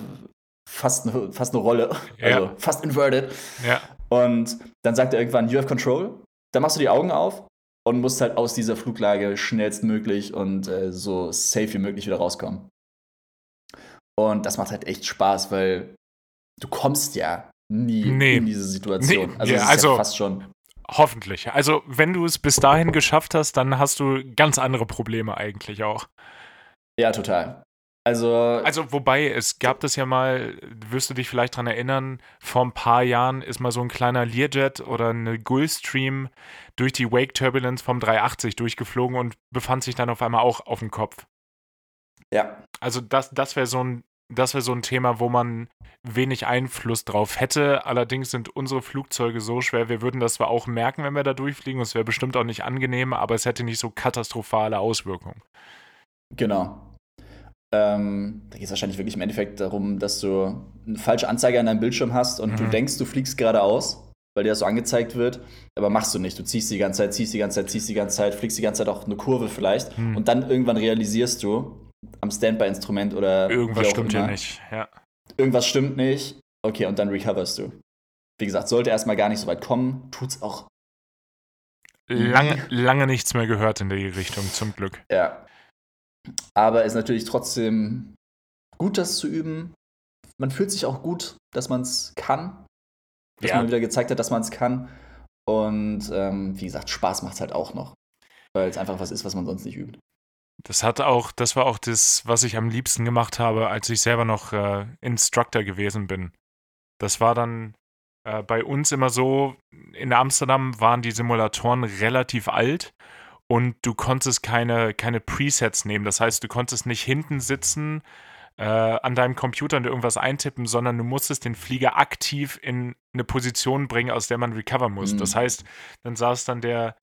fast eine, fast eine Rolle. Ja. Also fast inverted. Ja. Und dann sagt er irgendwann, you have control. Dann machst du die Augen auf und musst halt aus dieser Fluglage schnellstmöglich und äh, so safe wie möglich wieder rauskommen. Und das macht halt echt Spaß, weil du kommst ja nie nee. in diese Situation. Nee. Also, ja, also ja fast schon. Hoffentlich. Also, wenn du es bis dahin geschafft hast, dann hast du ganz andere Probleme eigentlich auch. Ja, total. Also, also, wobei, es gab das ja mal, wirst du dich vielleicht daran erinnern, vor ein paar Jahren ist mal so ein kleiner Learjet oder eine Gulfstream durch die Wake Turbulence vom 380 durchgeflogen und befand sich dann auf einmal auch auf dem Kopf. Ja. Also das, das wäre so ein, das wäre so ein Thema, wo man wenig Einfluss drauf hätte. Allerdings sind unsere Flugzeuge so schwer, wir würden das zwar auch merken, wenn wir da durchfliegen, und es wäre bestimmt auch nicht angenehm, aber es hätte nicht so katastrophale Auswirkungen. Genau. Ähm, da geht es wahrscheinlich wirklich im Endeffekt darum, dass du eine falsche Anzeige an deinem Bildschirm hast und mhm. du denkst, du fliegst geradeaus, weil dir das so angezeigt wird, aber machst du nicht. Du ziehst die ganze Zeit, ziehst die ganze Zeit, ziehst die ganze Zeit, fliegst die ganze Zeit auch eine Kurve vielleicht mhm. und dann irgendwann realisierst du, am Standby-Instrument oder. Irgendwas stimmt hier nicht, ja. Irgendwas stimmt nicht. Okay, und dann recoverst du. Wie gesagt, sollte erstmal gar nicht so weit kommen, tut's auch. Lange, lange nichts mehr gehört in die Richtung, zum Glück. Ja. Aber es ist natürlich trotzdem gut, das zu üben. Man fühlt sich auch gut, dass man es kann. Dass ja. man wieder gezeigt hat, dass man es kann. Und ähm, wie gesagt, Spaß macht es halt auch noch. Weil es einfach was ist, was man sonst nicht übt. Das hat auch, das war auch das, was ich am liebsten gemacht habe, als ich selber noch äh, Instructor gewesen bin. Das war dann äh, bei uns immer so, in Amsterdam waren die Simulatoren relativ alt und du konntest keine, keine Presets nehmen. Das heißt, du konntest nicht hinten sitzen äh, an deinem Computer und irgendwas eintippen, sondern du musstest den Flieger aktiv in eine Position bringen, aus der man recover muss. Mhm. Das heißt, dann saß dann der,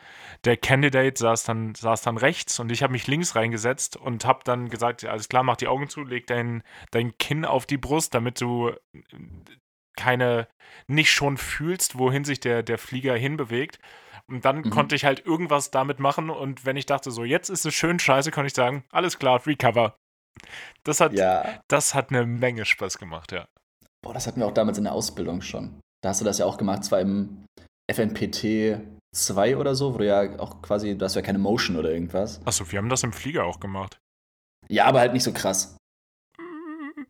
der Candidate saß dann, saß dann rechts und ich habe mich links reingesetzt und habe dann gesagt, alles klar, mach die Augen zu, leg dein, dein Kinn auf die Brust, damit du keine, nicht schon fühlst, wohin sich der, der Flieger hinbewegt. Und dann Mhm. konnte ich halt irgendwas damit machen und wenn ich dachte, so jetzt ist es schön scheiße, konnte ich sagen, alles klar, recover. Das hat, Ja. das hat eine Menge Spaß gemacht, ja. Boah, das hatten wir auch damals in der Ausbildung schon. Da hast du das ja auch gemacht, zwar im FNPT 2 oder so, wo du ja auch quasi, du hast ja keine Motion oder irgendwas. Achso, wir haben das im Flieger auch gemacht. Ja, aber halt nicht so krass.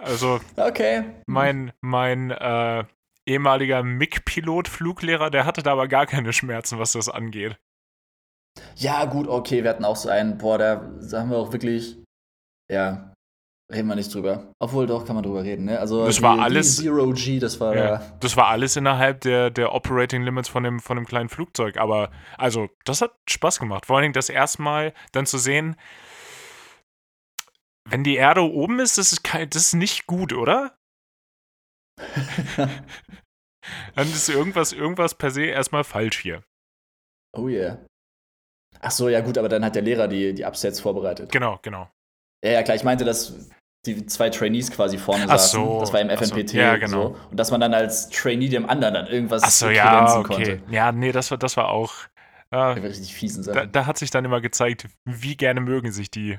Also Okay. mein, mein äh, ehemaliger MIG-Pilot-Fluglehrer, der hatte da aber gar keine Schmerzen, was das angeht. Ja, gut, okay, wir hatten auch so einen, boah, da haben wir auch wirklich, ja, reden wir nicht drüber. Obwohl, doch, kann man drüber reden, ne? Also, Das die, war alles- Zero G, das war Ja, da. das war alles innerhalb der, der Operating Limits von dem, von dem kleinen Flugzeug. Aber also, das hat Spaß gemacht. Vor allen Dingen das erste Mal dann zu sehen, wenn die Erde oben ist, das ist, kein, das ist nicht gut, oder? Dann ist irgendwas, irgendwas per se erstmal falsch hier. oh yeah. Ach so, ja, gut, aber dann hat der Lehrer die, die Upsets vorbereitet. Genau, genau. Ja, ja, klar, ich meinte, dass die zwei Trainees quasi vorne Ach saßen. so, das war im ach so, FNPT. ja, genau. So, und dass man dann als Trainee dem anderen dann irgendwas Achso, ja, kredenzen okay. konnte. Ja, nee, das war, das war auch. Äh, richtig fiesen da, Sachen. da hat sich dann immer gezeigt, wie gerne mögen sich die.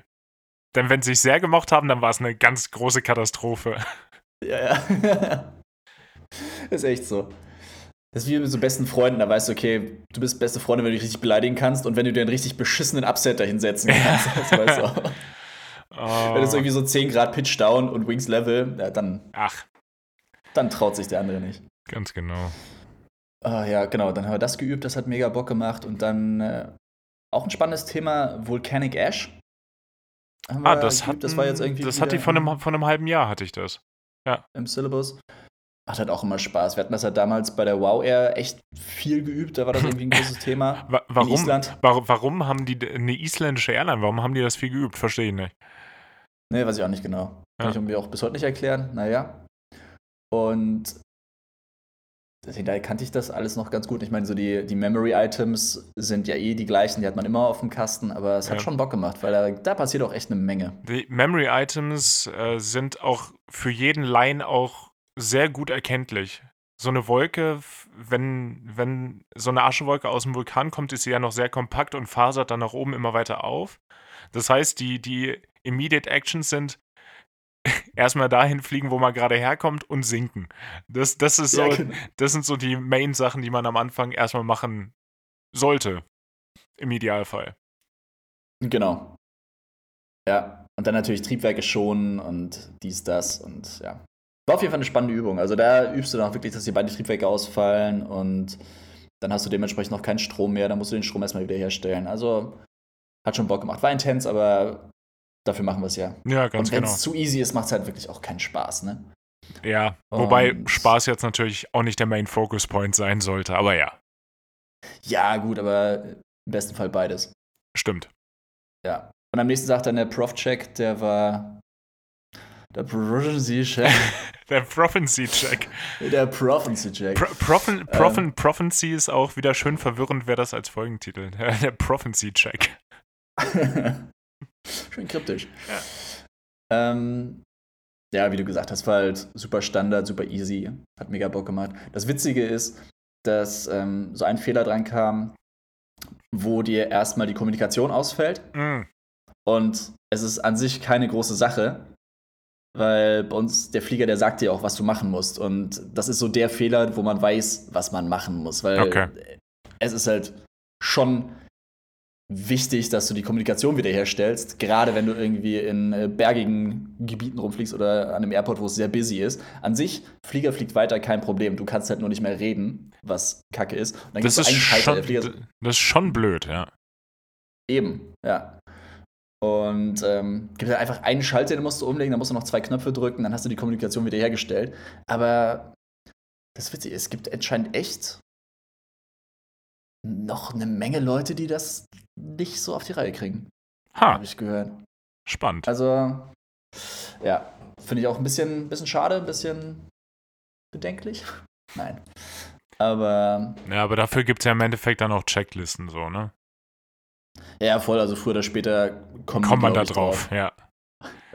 Denn wenn sie sich sehr gemocht haben, dann war es eine ganz große Katastrophe. Ja, ja. ist echt so. Das ist wie mit so besten Freunden, da weißt du, okay, du bist beste Freunde, wenn du dich richtig beleidigen kannst und wenn du dir einen richtig beschissenen Upset dahinsetzen kannst. Das weißt du auch. Oh, Wenn es irgendwie so 10 Grad Pitch down und Wings Level, ja, dann, ach, dann traut sich der andere nicht. ganz genau. Ah, ja, genau, dann haben wir das geübt, das hat mega Bock gemacht und dann äh, auch ein spannendes Thema, Volcanic Ash. Haben Ah, wir das geübt, hat, das war jetzt irgendwie das hatte ich von einem, von einem halben Jahr, hatte ich das. im Syllabus. Macht halt auch immer Spaß. Wir hatten das halt damals bei der Wow Air echt viel geübt, da war das irgendwie ein großes Thema. Wa In warum, Island. wa warum haben die eine isländische Airline, warum haben die das viel geübt? Verstehe ich nicht. Ne, weiß ich auch nicht genau. Kann Ja. ich mir auch bis heute nicht erklären. Naja. Und deswegen da kannte ich das alles noch ganz gut. Ich meine, so die, die Memory-Items sind ja eh die gleichen, die hat man immer auf dem Kasten, aber es hat Ja. schon Bock gemacht, weil da, da passiert auch echt eine Menge. Die Memory Items äh, sind auch für jeden Line auch sehr gut erkenntlich. So eine Wolke, wenn, wenn so eine Aschewolke aus dem Vulkan kommt, ist sie ja noch sehr kompakt und fasert dann nach oben immer weiter auf. Das heißt, die, die Immediate Actions sind erstmal dahin fliegen, wo man gerade herkommt und sinken. Das, das ist so, Ja, genau. das sind so die Main-Sachen, die man am Anfang erstmal machen sollte. Im Idealfall. Genau. Ja, und dann natürlich Triebwerke schonen und dies, das und ja. War auf jeden Fall eine spannende Übung. Also da übst du dann auch wirklich, dass die beiden Triebwerke ausfallen und dann hast du dementsprechend noch keinen Strom mehr, dann musst du den Strom erstmal wieder herstellen. Also hat schon Bock gemacht. War intens, aber dafür machen wir es ja. Ja, ganz und wenn genau. es zu easy ist, macht es halt wirklich auch keinen Spaß, ne? Ja, wobei Und- Spaß jetzt natürlich auch nicht der Main Focus Point sein sollte, aber ja, Ja, gut, aber im besten Fall beides. stimmt. Ja. Und am nächsten Tag dann der Prof-Check, der war der Proficiency-Check. Der Prophecy-Check. der Proficiency-Check. Pro Prophen Ähm. Prophen Prophecy ist auch wieder schön verwirrend, wer das als Folgentitel. Der Prophecy-Check. Schön kryptisch. Ja. Ähm, ja, wie du gesagt hast, war halt super Standard, super easy. Hat mega Bock gemacht. Das Witzige ist, dass ähm, so ein Fehler dran kam, wo dir erstmal die Kommunikation ausfällt. Mm, Und es ist an sich keine große Sache, weil bei uns der Flieger, der sagt dir auch, was du machen musst. Und das ist so der Fehler, wo man weiß, was man machen muss. Weil Okay. es ist halt schon wichtig, dass du die Kommunikation wiederherstellst, gerade wenn du irgendwie in äh, bergigen Gebieten rumfliegst oder an einem Airport, wo es sehr busy ist. An sich, Flieger fliegt weiter, kein Problem. Du kannst halt nur nicht mehr reden, was kacke ist. Und dann das, ist schon, der Flieger so, das ist schon blöd, ja. Eben, ja. Und ähm, gibt halt einfach einen Schalter, den musst du umlegen, dann musst du noch zwei Knöpfe drücken, dann hast du die Kommunikation wiederhergestellt. Aber das Witzige ist, es gibt anscheinend echt noch eine Menge Leute, die das nicht so auf die Reihe kriegen. Ha, Habe ich gehört. Spannend. Also, ja, finde ich auch ein bisschen, bisschen schade, ein bisschen bedenklich. Nein. Aber. Ja, aber dafür gibt es ja im Endeffekt dann auch Checklisten, so, ne? Ja, voll. Also früher oder später kommt Kommt man da drauf, drauf, ja.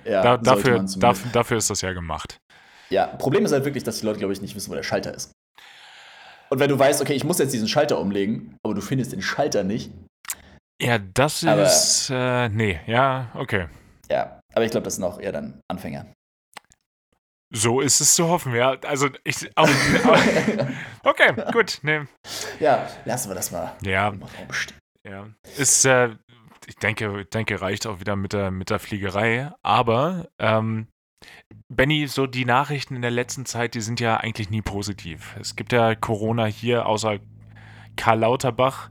ja da, dafür, dafür, dafür ist das ja gemacht. Ja, Problem ist halt wirklich, dass die Leute, glaube ich, nicht wissen, wo der Schalter ist. Und wenn du weißt, okay, ich muss jetzt diesen Schalter umlegen, aber du findest den Schalter nicht. Ja, das aber, ist. Äh, nee, ja, okay. Ja, aber ich glaube, das sind auch eher dann Anfänger. So ist es zu hoffen, ja. Also ich. Auch, okay, gut. Nee. Ja, lassen wir das mal. Ja. Ja. Ist, äh, ich denke, denke, reicht auch wieder mit der, mit der Fliegerei. Aber, ähm, Benny, so die Nachrichten in der letzten Zeit, die sind ja eigentlich nie positiv. Es gibt ja Corona hier, außer Karl Lauterbach.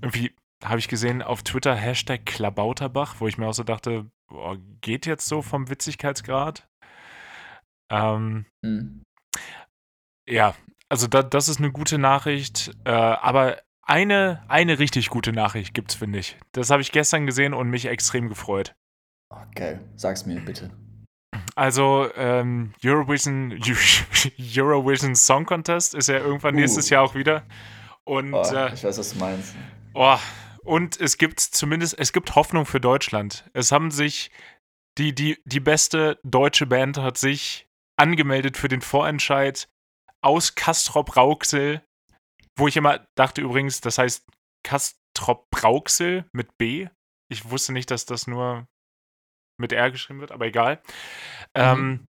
Irgendwie habe ich gesehen auf Twitter Hashtag Klabauterbach, wo ich mir auch so dachte, boah, geht jetzt so vom Witzigkeitsgrad? Ähm, mhm. Ja, also da, das ist eine gute Nachricht, äh, aber eine, eine richtig gute Nachricht gibt's, finde ich. Das habe ich gestern gesehen und mich extrem gefreut. Okay, sag's mir bitte. Also ähm, Eurovision, Eurovision Song Contest ist ja irgendwann uh. nächstes Jahr auch wieder. Und, oh, äh, ich weiß, was du meinst. Oh, und es gibt zumindest, es gibt Hoffnung für Deutschland. Es haben sich, die, die, die beste deutsche Band hat sich angemeldet für den Vorentscheid aus Kastrop Rauxel, wo ich immer dachte übrigens, das heißt Kastrop Rauxel mit B. Ich wusste nicht, dass das nur mit R geschrieben wird, aber egal. Mhm. Ähm,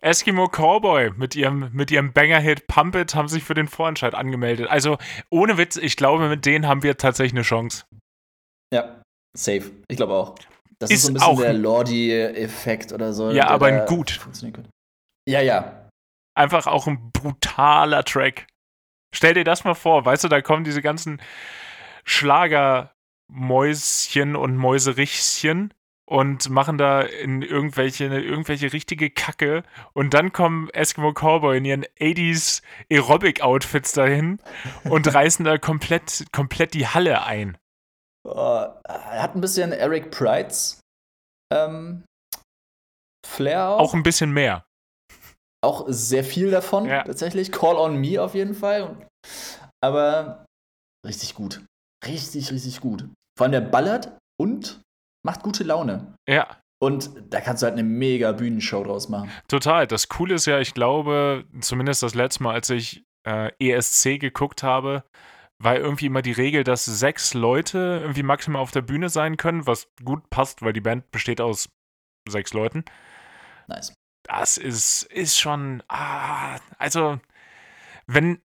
Eskimo Cowboy mit ihrem, mit ihrem Banger-Hit Pump It haben sich für den Vorentscheid angemeldet. Also ohne Witz, ich glaube, mit denen haben wir tatsächlich eine Chance. Ja, safe. Ich glaube auch. Das ist, ist so ein bisschen der Lordi-Effekt oder so. Ja, aber ein gut. Ja, ja. Einfach auch ein brutaler Track. Stell dir das mal vor, weißt du, da kommen diese ganzen Schlagermäuschen und Mäuserichchen und machen da in irgendwelche, irgendwelche richtige Kacke und dann kommen Eskimo Cowboy in ihren 80s Aerobic-Outfits dahin und reißen da komplett, komplett die Halle ein. Oh, hat ein bisschen Eric Prides ähm, Flair auch. Auch ein bisschen mehr. Auch sehr viel davon, ja. tatsächlich. Call on Me auf jeden Fall. Aber richtig gut. Richtig, richtig gut. Vor allem der ballert und macht gute Laune. Ja. Und da kannst du halt eine mega Bühnenshow draus machen. Total. Das Coole ist ja, ich glaube, zumindest das letzte Mal, als ich äh, ESC geguckt habe, war irgendwie immer die Regel, dass sechs Leute irgendwie maximal auf der Bühne sein können, was gut passt, weil die Band besteht aus sechs Leuten. Nice. Das ist, ist schon. Ah, also, wenn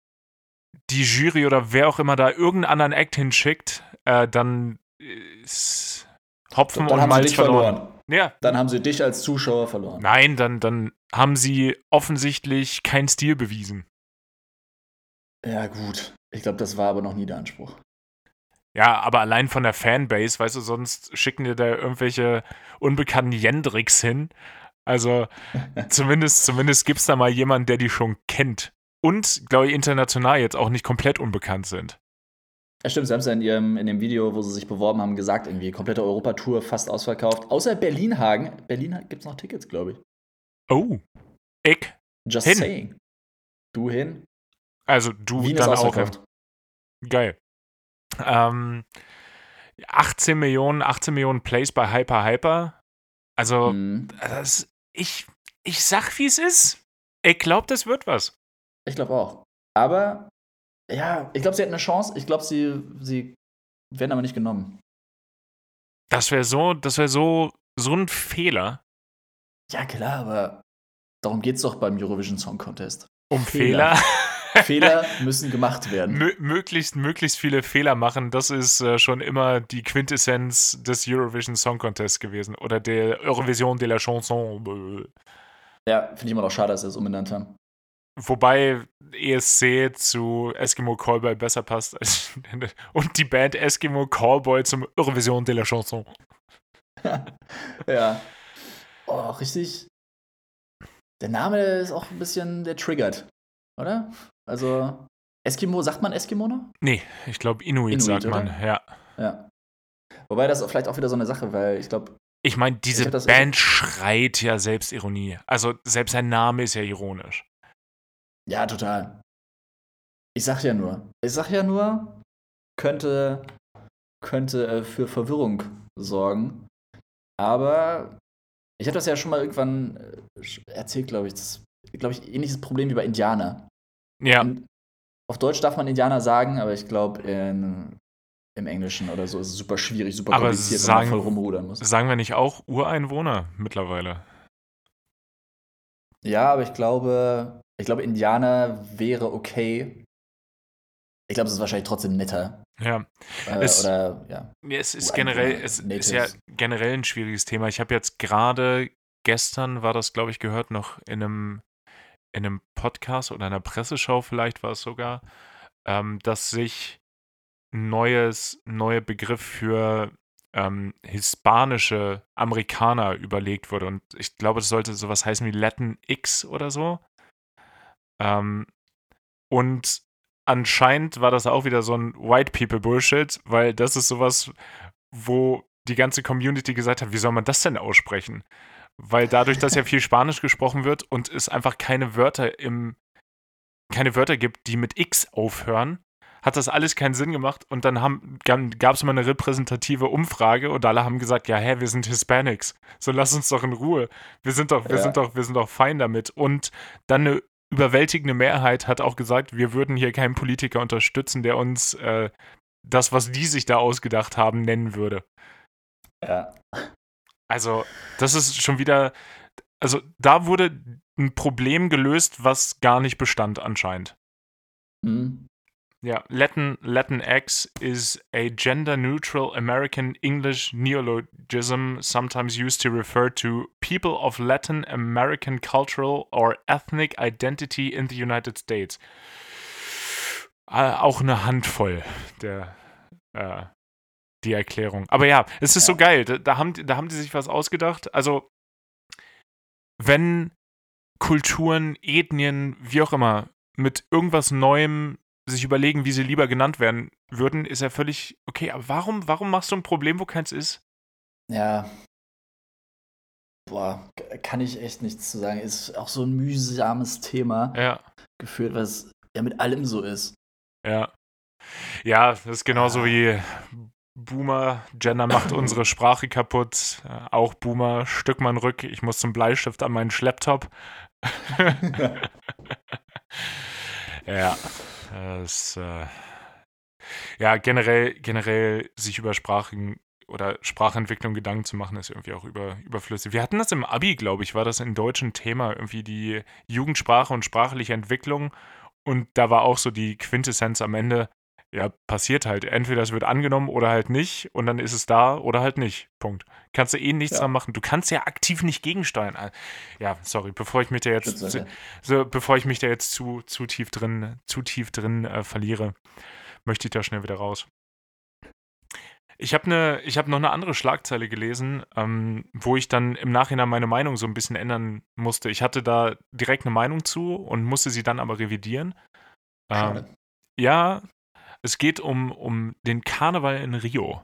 die Jury oder wer auch immer da irgendeinen anderen Act hinschickt, äh, dann ist Hopfen dann und Malz verloren. verloren. Ja. Dann haben sie dich als Zuschauer verloren. Nein, dann, dann haben sie offensichtlich keinen Stil bewiesen. Ja, gut. Ich glaube, das war aber noch nie der Anspruch. Ja, aber allein von der Fanbase, weißt du, sonst schicken dir da irgendwelche unbekannten Jendricks hin. Also zumindest, zumindest gibt es da mal jemanden, der die schon kennt. Und, glaube ich, international jetzt auch nicht komplett unbekannt sind. Ja, stimmt, sie haben es ja in, ihrem, in dem Video, wo sie sich beworben haben, gesagt, irgendwie komplette Europatour fast ausverkauft. Außer Berlin-Hagen. Berlin gibt es noch Tickets, glaube ich. Oh. Ich. Just hin. saying. Du hin. Also du Wien dann auch. Hin. Geil. Ähm, 18 Millionen, 18 Millionen Plays bei Hyper Hyper. Also, mhm. das, ich, ich sag, wie es ist. Ich glaube, das wird was. Ich glaube auch. Aber ja, ich glaube, sie hätten eine Chance. Ich glaube, sie, sie werden aber nicht genommen. Das wäre so, das wäre so, so ein Fehler. Ja, klar, aber darum geht es doch beim Eurovision Song Contest. Um Fehler? Fehler, Fehler müssen gemacht werden. Mö möglichst, möglichst viele Fehler machen, das ist äh, schon immer die Quintessenz des Eurovision Song Contest gewesen. Oder der Eurovision de la Chanson. Ja, finde ich immer noch schade, dass sie es umbenannt haben. Wobei ESC zu Eskimo Callboy besser passt als und die Band Eskimo Callboy zum Eurovision de la Chanson. ja. Oh, richtig. Der Name ist auch ein bisschen, der triggert, oder? Also, Eskimo, sagt man Eskimo noch? Nee, ich glaube Inuit, Inuit, sagt oder? man, ja. Ja. Wobei das vielleicht auch wieder so eine Sache, weil ich glaube, Ich meine, diese das Band schreit ja Selbstironie. Also selbst sein Name ist ja ironisch. Ja, total. Ich sag ja nur, ich sag ja nur, könnte, könnte äh, für Verwirrung sorgen. Aber ich habe das ja schon mal irgendwann äh, erzählt, glaube ich. Das glaube ich, ähnliches Problem wie bei Indianer. Ja. In, auf Deutsch darf man Indianer sagen, aber ich glaube, im Englischen oder so ist es super schwierig, super Aber kompliziert, sagen- wenn man voll rumrudern muss. Sagen wir nicht auch Ureinwohner mittlerweile? Ja, aber ich glaube, ich glaube, Indianer wäre okay. Ich glaube, es ist wahrscheinlich trotzdem netter. Ja. Äh, Es- oder, ja. Es ist generell, es ist ja generell ein schwieriges Thema. Ich habe jetzt gerade gestern war das, glaube ich, gehört noch in einem in einem Podcast oder einer Presseschau vielleicht war es sogar, ähm, dass sich ein neues neue Begriff für ähm, hispanische Amerikaner überlegt wurde und ich glaube, das sollte sowas heißen wie Latin X oder so. Ähm, und anscheinend war das auch wieder so ein White People Bullshit, weil das ist sowas, wo die ganze Community gesagt hat, wie soll man das denn aussprechen? Weil dadurch, dass ja viel Spanisch gesprochen wird und es einfach keine Wörter im keine Wörter gibt, die mit X aufhören, hat das alles keinen Sinn gemacht und dann haben, gab es mal eine repräsentative Umfrage und alle haben gesagt, ja, hä, wir sind Hispanics, so lass uns doch in Ruhe. Wir sind doch, wir Ja. sind doch, wir sind doch fein damit. Und dann eine überwältigende Mehrheit hat auch gesagt, wir würden hier keinen Politiker unterstützen, der uns äh, das, was die sich da ausgedacht haben, nennen würde. Ja. Also, das ist schon wieder. Also, da wurde ein Problem gelöst, was gar nicht bestand, anscheinend. Hm. Ja, Latin, Latinx is a gender-neutral American English neologism sometimes used to refer to people of Latin American cultural or ethnic identity in the United States. Äh, auch eine Handvoll der äh, die Erklärung. Aber ja, es ist so Ja. geil. Da, da, haben, die- da haben die sich was ausgedacht. Also, wenn Kulturen, Ethnien, wie auch immer, mit irgendwas Neuem sich überlegen, wie sie lieber genannt werden würden, ist ja völlig okay. Aber warum, warum machst du ein Problem, wo keins ist? Ja. Boah, kann ich echt nichts zu sagen. Ist auch so ein mühsames Thema Ja, geführt, was ja mit allem so ist. ja. Ja, das ist genauso Ah. wie Boomer, Gender macht unsere Sprache kaputt. Äh, Auch Boomer, Stück man rück, ich muss zum Bleistift an meinen Schlepptop. ja, das, äh, ja, generell, generell sich über Sprachen oder Sprachentwicklung Gedanken zu machen, ist irgendwie auch über, überflüssig. Wir hatten das im Abi, glaube ich, war das in deutschen Thema, irgendwie die Jugendsprache und sprachliche Entwicklung. Und da war auch so die Quintessenz am Ende, ja, passiert halt. Entweder es wird angenommen oder halt nicht und dann ist es da oder halt nicht. Punkt. Kannst du eh nichts Ja. dran machen. Du kannst ja aktiv nicht gegensteuern. Ah, Ja, sorry, bevor ich mich da jetzt, Schutzsache. so, bevor ich mich da jetzt zu, zu tief drin, zu tief drin äh, verliere, möchte ich da schnell wieder raus. Ich habe ne, ich hab noch eine andere Schlagzeile gelesen, ähm, wo ich dann im Nachhinein meine Meinung so ein bisschen ändern musste. Ich hatte da direkt eine Meinung zu und musste sie dann aber revidieren. Ähm, ja, es geht um, um den Karneval in Rio.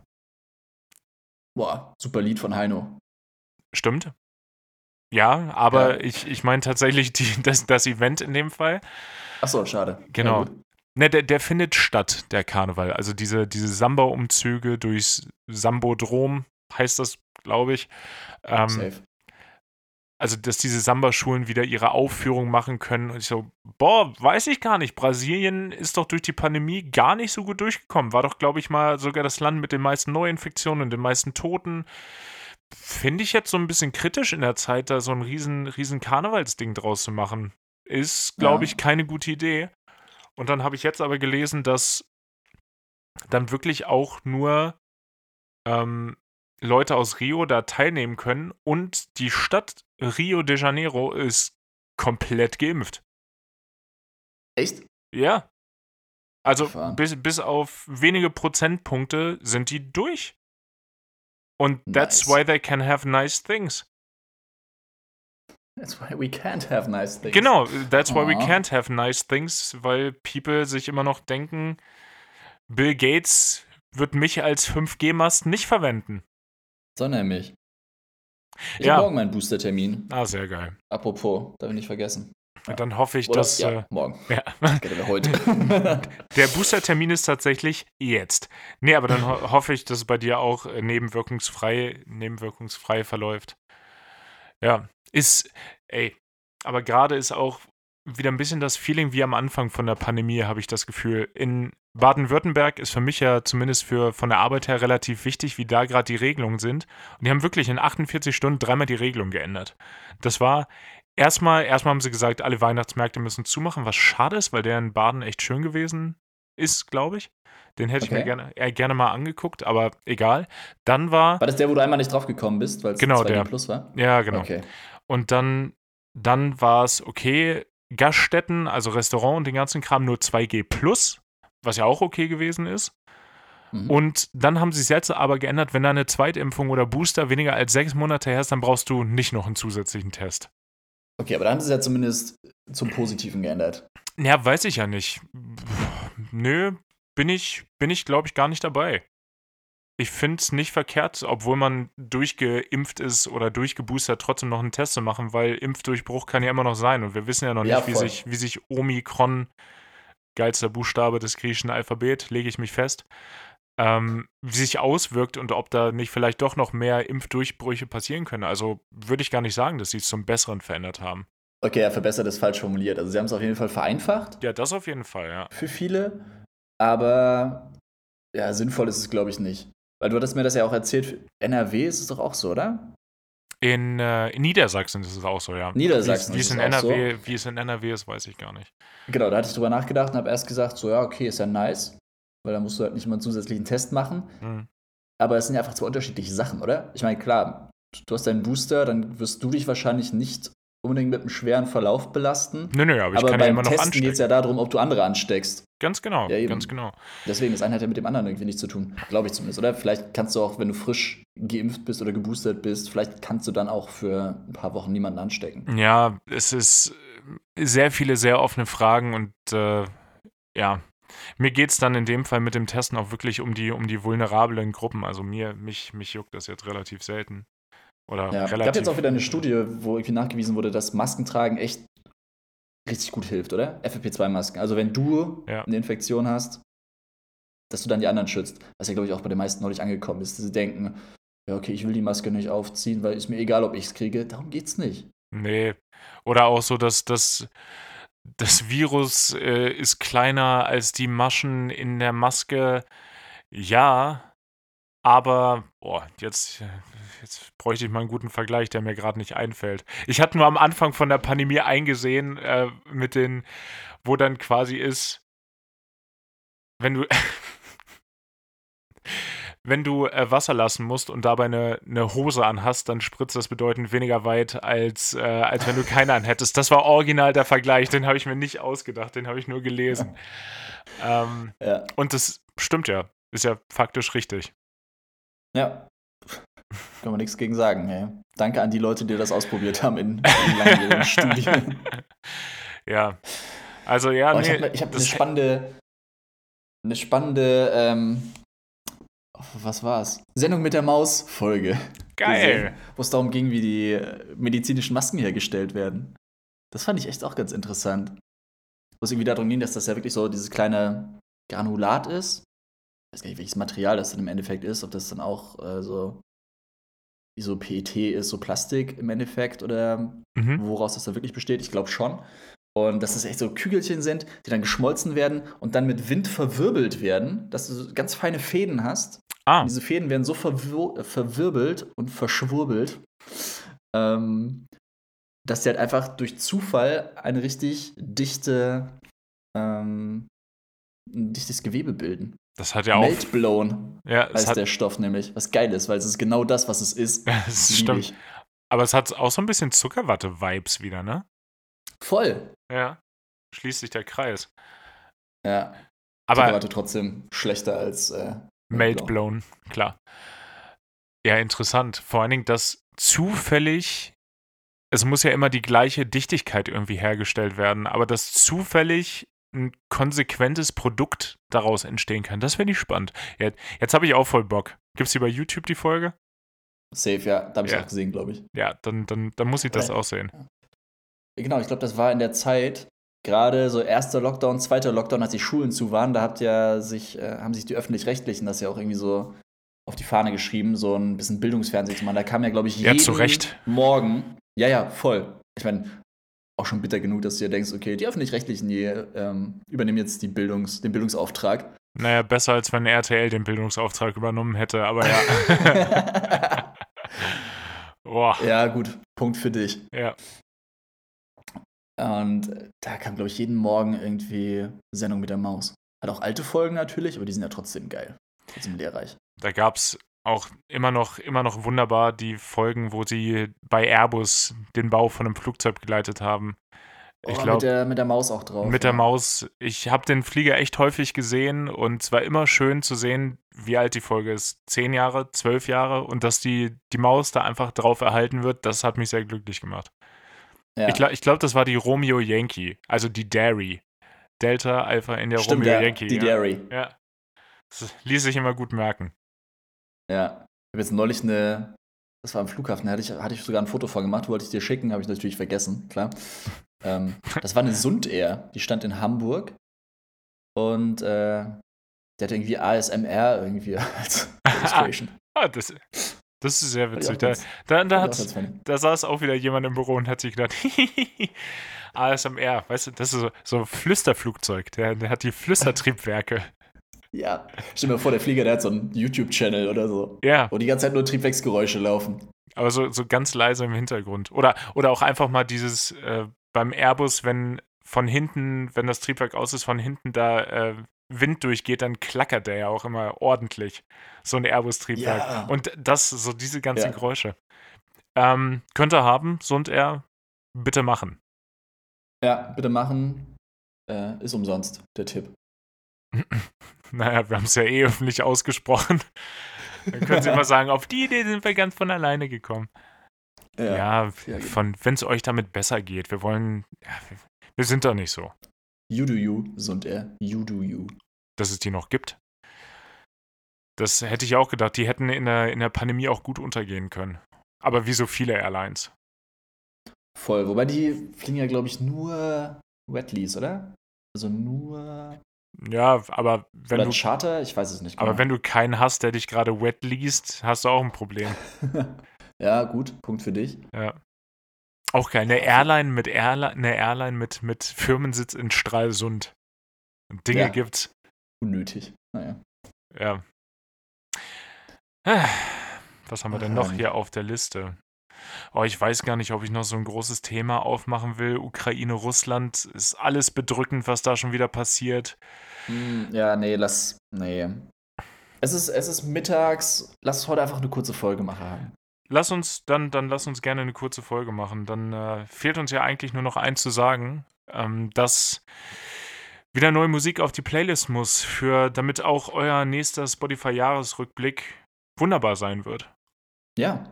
Boah, super Lied von Heino. Stimmt? Ja, aber Ja. ich, ich meine tatsächlich die, das, das Event in dem Fall. Achso, schade. Genau. Ja. Ne, der, der findet statt, der Karneval. Also diese, diese Samba-Umzüge durchs Sambodrom, heißt das, glaube ich. Ähm, Safe. Also, dass diese Samba-Schulen wieder ihre Aufführung machen können. Und ich so, boah, weiß ich gar nicht. Brasilien ist doch durch die Pandemie gar nicht so gut durchgekommen. War doch, glaube ich, mal sogar das Land mit den meisten Neuinfektionen und den meisten Toten. Finde ich jetzt so ein bisschen kritisch in der Zeit, da so ein riesen, riesen Karnevalsding draus zu machen. Ist, glaube Ja. ich, keine gute Idee. Und dann habe ich jetzt aber gelesen, dass dann wirklich auch nur ähm, Leute aus Rio da teilnehmen können und die Stadt Rio de Janeiro ist komplett geimpft. Echt? Ja. Also bis, bis auf wenige Prozentpunkte sind die durch. Und that's Nice. why they can have nice things. That's why we can't have nice things. Genau, that's why we Aw. can't have nice things, weil people sich immer noch denken, Bill Gates wird mich als 5G-Mast nicht verwenden. So nämlich. Ich Ja. habe morgen meinen Booster-Termin. Ah, sehr geil. Apropos, darf ich nicht vergessen. Und dann hoffe ich, Oder? dass. ja, Äh, morgen. ja. Heute. Der Booster-Termin ist tatsächlich jetzt. Nee, aber dann ho hoffe ich, dass es bei dir auch äh, nebenwirkungsfrei, nebenwirkungsfrei verläuft. Ja, ist, ey, aber gerade ist auch wieder ein bisschen das Feeling wie am Anfang von der Pandemie, habe ich das Gefühl. In Baden-Württemberg ist für mich ja zumindest für, von der Arbeit her relativ wichtig, wie da gerade die Regelungen sind. Und die haben wirklich in 48 Stunden dreimal die Regelung geändert. Das war erstmal, erstmal haben sie gesagt, alle Weihnachtsmärkte müssen zumachen, was schade ist, weil der in Baden echt schön gewesen ist, glaube ich. Den hätte ich mir Okay. gerne, äh, gerne mal angeguckt, aber egal. Dann war, War das der, wo du einmal nicht drauf gekommen bist, weil es Genau, 2G der. Plus war? ja genau. Okay. Und dann, dann war es okay, Gaststätten, also Restaurant und den ganzen Kram nur 2G plus, was ja auch okay gewesen ist. Mhm. Und dann haben sie es jetzt aber geändert, wenn da eine Zweitimpfung oder Booster weniger als sechs Monate her ist, dann brauchst du nicht noch einen zusätzlichen Test. Okay, aber da haben sie es ja zumindest zum Positiven geändert. Ja, weiß ich ja nicht. Nö, bin ich, bin ich glaube ich, gar nicht dabei. Ich finde es nicht verkehrt, obwohl man durchgeimpft ist oder durchgeboostert, trotzdem noch einen Test zu machen, weil Impfdurchbruch kann ja immer noch sein. Und wir wissen ja noch Ja, nicht, wie sich, wie sich Omikron, geilster Buchstabe des griechischen Alphabet, lege ich mich fest, ähm, wie sich auswirkt und ob da nicht vielleicht doch noch mehr Impfdurchbrüche passieren können. Also würde ich gar nicht sagen, dass sie es zum Besseren verändert haben. Okay, ja, verbessert ist falsch formuliert. Also sie haben es auf jeden Fall vereinfacht Ja, das auf jeden Fall, ja. für viele, aber ja, sinnvoll ist es, glaube ich, nicht. Weil du hattest mir das ja auch erzählt, NRW ist es doch auch so, oder? In, äh, in Niedersachsen ist es auch so, ja. Niedersachsen Wie es ist in es so. NRW, wie es in NRW ist, weiß ich gar nicht. Genau, da hatte ich drüber nachgedacht und habe erst gesagt, so ja, okay, ist ja nice, weil da musst du halt nicht mal einen zusätzlichen Test machen. Hm. Aber es sind ja einfach zwei unterschiedliche Sachen, oder? Ich meine, klar, du hast deinen Booster, dann wirst du dich wahrscheinlich nicht unbedingt mit einem schweren Verlauf belasten. Nö, nö, aber ich aber kann ja beim immer noch Testen geht es ja darum, ob du andere ansteckst. Ganz genau, Ja, ganz genau. Deswegen, das eine hat ja mit dem anderen irgendwie nichts zu tun. Glaube ich zumindest, oder? Vielleicht kannst du auch, wenn du frisch geimpft bist oder geboostert bist, vielleicht kannst du dann auch für ein paar Wochen niemanden anstecken. Ja, es ist sehr viele, sehr offene Fragen und äh, ja, mir geht es dann in dem Fall mit dem Testen auch wirklich um die, um die vulnerablen Gruppen. Also mir, mich, mich juckt das jetzt relativ selten. Oder Ja, relativ. gab jetzt auch wieder eine Studie, wo irgendwie nachgewiesen wurde, dass Maskentragen echt richtig gut hilft, oder? FFP2-Masken. Also wenn du Ja. eine Infektion hast, dass du dann die anderen schützt. Was ja, glaube ich, auch bei den meisten neulich angekommen ist. dass Sie denken, ja, okay, ich will die Maske nicht aufziehen, weil ist mir egal, ob ich es kriege. Darum geht's nicht. Nee. Oder auch so, dass das, das Virus äh, ist kleiner als die Maschen in der Maske. Ja, aber, boah, jetzt, jetzt bräuchte ich mal einen guten Vergleich, der mir gerade nicht einfällt. Ich hatte nur am Anfang von der Pandemie eingesehen, äh, mit den, wo dann quasi ist, wenn du. Wenn du äh, Wasser lassen musst und dabei eine, eine Hose anhast, dann spritzt das bedeutend weniger weit, als, äh, als wenn du keine anhättest. Das war original der Vergleich, den habe ich mir nicht ausgedacht, den habe ich nur gelesen. Ähm, Ja. und das stimmt ja, ist ja faktisch richtig. Ja. Kann man nichts gegen sagen. Ey. Danke an die Leute, die das ausprobiert haben in, in langjährigen Studien. ja. Also ja, Oh, nee, ich habe hab eine spannende, eine spannende, ähm, was war's? Sendung mit der Maus-Folge. geil. Wo es darum ging, wie die äh, medizinischen Masken hergestellt werden. Das fand ich echt auch ganz interessant. Wo es irgendwie darum ging, dass das ja wirklich so dieses kleine Granulat ist. Ich weiß gar nicht, welches Material das dann im Endeffekt ist, ob das dann auch äh, so so PET ist, so Plastik im Endeffekt oder Mhm. woraus das da wirklich besteht. Ich glaube schon. Und dass das echt so Kügelchen sind, die dann geschmolzen werden und dann mit Wind verwirbelt werden, dass du so ganz feine Fäden hast. Ah, diese Fäden werden so verwir verwirbelt und verschwurbelt, ähm, dass sie halt einfach durch Zufall eine richtig dichte, ähm, ein dichtes Gewebe bilden. Das hat ja auch. Meltblown Ja, heißt hat, der Stoff nämlich, was geil ist, weil es ist genau das, was es ist. das Lieb stimmt. ich. Aber es hat auch so ein bisschen Zuckerwatte-Vibes wieder, ne? Voll. Ja. Schließt sich der Kreis. Ja, Aber aber trotzdem schlechter als äh, Melt blown, klar. Ja, interessant. Vor allen Dingen, dass zufällig, es muss ja immer die gleiche Dichtigkeit irgendwie hergestellt werden, aber dass zufällig ein konsequentes Produkt daraus entstehen kann, das finde ich spannend. Ja, jetzt habe ich auch voll Bock. Gibt es die bei YouTube, die Folge? Safe, ja. Da habe ich Ja. auch gesehen, glaube ich. Ja, dann, dann, dann muss ich das Aber- auch sehen. Genau, ich glaube, das war in der Zeit, gerade so erster Lockdown, zweiter Lockdown, als die Schulen zu waren, da habt ja sich, äh, haben sich die Öffentlich-Rechtlichen das ja auch irgendwie so auf die Fahne geschrieben, so ein bisschen Bildungsfernsehen zu machen. Da kam ja, glaube ich, Ja, jeden zu Recht. Morgen. Ja, ja, voll. Ich meine, auch schon bitter genug, dass du dir denkst, okay, die Öffentlich-Rechtlichen, die ähm, übernehmen jetzt die Bildungs-, den Bildungsauftrag. Naja, besser als wenn RTL den Bildungsauftrag übernommen hätte, aber ja. Boah, ja, gut, Punkt für dich. ja. Und da kam, glaube ich, jeden Morgen irgendwie Sendung mit der Maus. Hat auch alte Folgen natürlich, aber die sind ja trotzdem geil. Trotzdem lehrreich. Da gab es auch immer noch, immer noch wunderbar die Folgen, wo sie bei Airbus den Bau von einem Flugzeug geleitet haben. Ich Oh, mit, glaube, der, mit der Maus auch drauf. mit der ja. Maus, ich habe den Flieger echt häufig gesehen und es war immer schön zu sehen, wie alt die Folge ist. Zehn Jahre, zwölf Jahre und dass die, die Maus da einfach drauf erhalten wird, das hat mich sehr glücklich gemacht. Ja. Ich glaube, ich glaub, das war die Romeo Yankee, also die Dairy. Delta Alpha in der Stimmt, Romeo ja, Yankee. die ja. Dairy. Ja. Das ließ sich immer gut merken. Ja. Ich habe jetzt neulich eine, das war am Flughafen, da hatte ich, hatte ich sogar ein Foto von gemacht, wollte ich dir schicken, habe ich natürlich vergessen, klar. ähm, das war eine Sund Air, die stand in Hamburg und äh, die hatte irgendwie ASMR irgendwie als Illustration. Ah, das, das ist sehr witzig. Da, da, da, hat, da saß auch wieder jemand im Büro und hat sich gedacht, ASMR, weißt du, das ist so, so ein Flüsterflugzeug, der, der hat die Flüstertriebwerke. Ja, stell dir mal vor, der Flieger, der hat so einen YouTube-Channel oder so, Ja, wo die ganze Zeit nur Triebwerksgeräusche laufen. aber so, so ganz leise im Hintergrund. Oder, oder auch einfach mal dieses äh, beim Airbus, wenn von hinten, wenn das Triebwerk aus ist, von hinten da äh, Wind durchgeht, dann klackert der ja auch immer ordentlich. So ein Airbus-Triebwerk. Ja. Und das, so diese ganzen Ja. Geräusche. Ähm, könnt ihr haben, Sund Air, bitte machen. Ja, bitte machen. Äh, ist umsonst, der Tipp. Naja, wir haben es ja eh öffentlich ausgesprochen. Dann können Sie mal sagen, auf die Idee sind wir ganz von alleine gekommen. Ja, ja von wenn es euch damit besser geht. Wir wollen, ja, wir, wir sind da nicht so, You do you, Sund Air. You do you. dass es die noch gibt. Das hätte ich auch gedacht. Die hätten in der, in der Pandemie auch gut untergehen können. Aber wie so viele Airlines. Voll. Wobei die fliegen ja, glaube ich, nur Wetleys, oder? Also nur. Ja, aber wenn oder du, Charter? Ich weiß es nicht. aber wenn du keinen hast, der dich gerade wet liest, hast du auch ein Problem. ja, gut. Punkt für dich. Ja. Auch geil. Eine Airline mit Airline, eine Airline mit, mit Firmensitz in Stralsund. Und Dinge Ja. gibt's. Unnötig. Naja. Ja. Ah, Was haben wir denn noch hier auf der Liste? Oh, ich weiß gar nicht, ob ich noch so ein großes Thema aufmachen will. Ukraine, Russland, ist alles bedrückend, was da schon wieder passiert. Hm, ja, nee, lass. Nee. Es ist, es ist mittags. Lass heute einfach eine kurze Folge machen. Lass uns, dann, dann lass uns gerne eine kurze Folge machen. Dann äh, fehlt uns ja eigentlich nur noch eins zu sagen, ähm, dass wieder neue Musik auf die Playlist muss, für, damit auch euer nächster Spotify-Jahresrückblick wunderbar sein wird. Ja.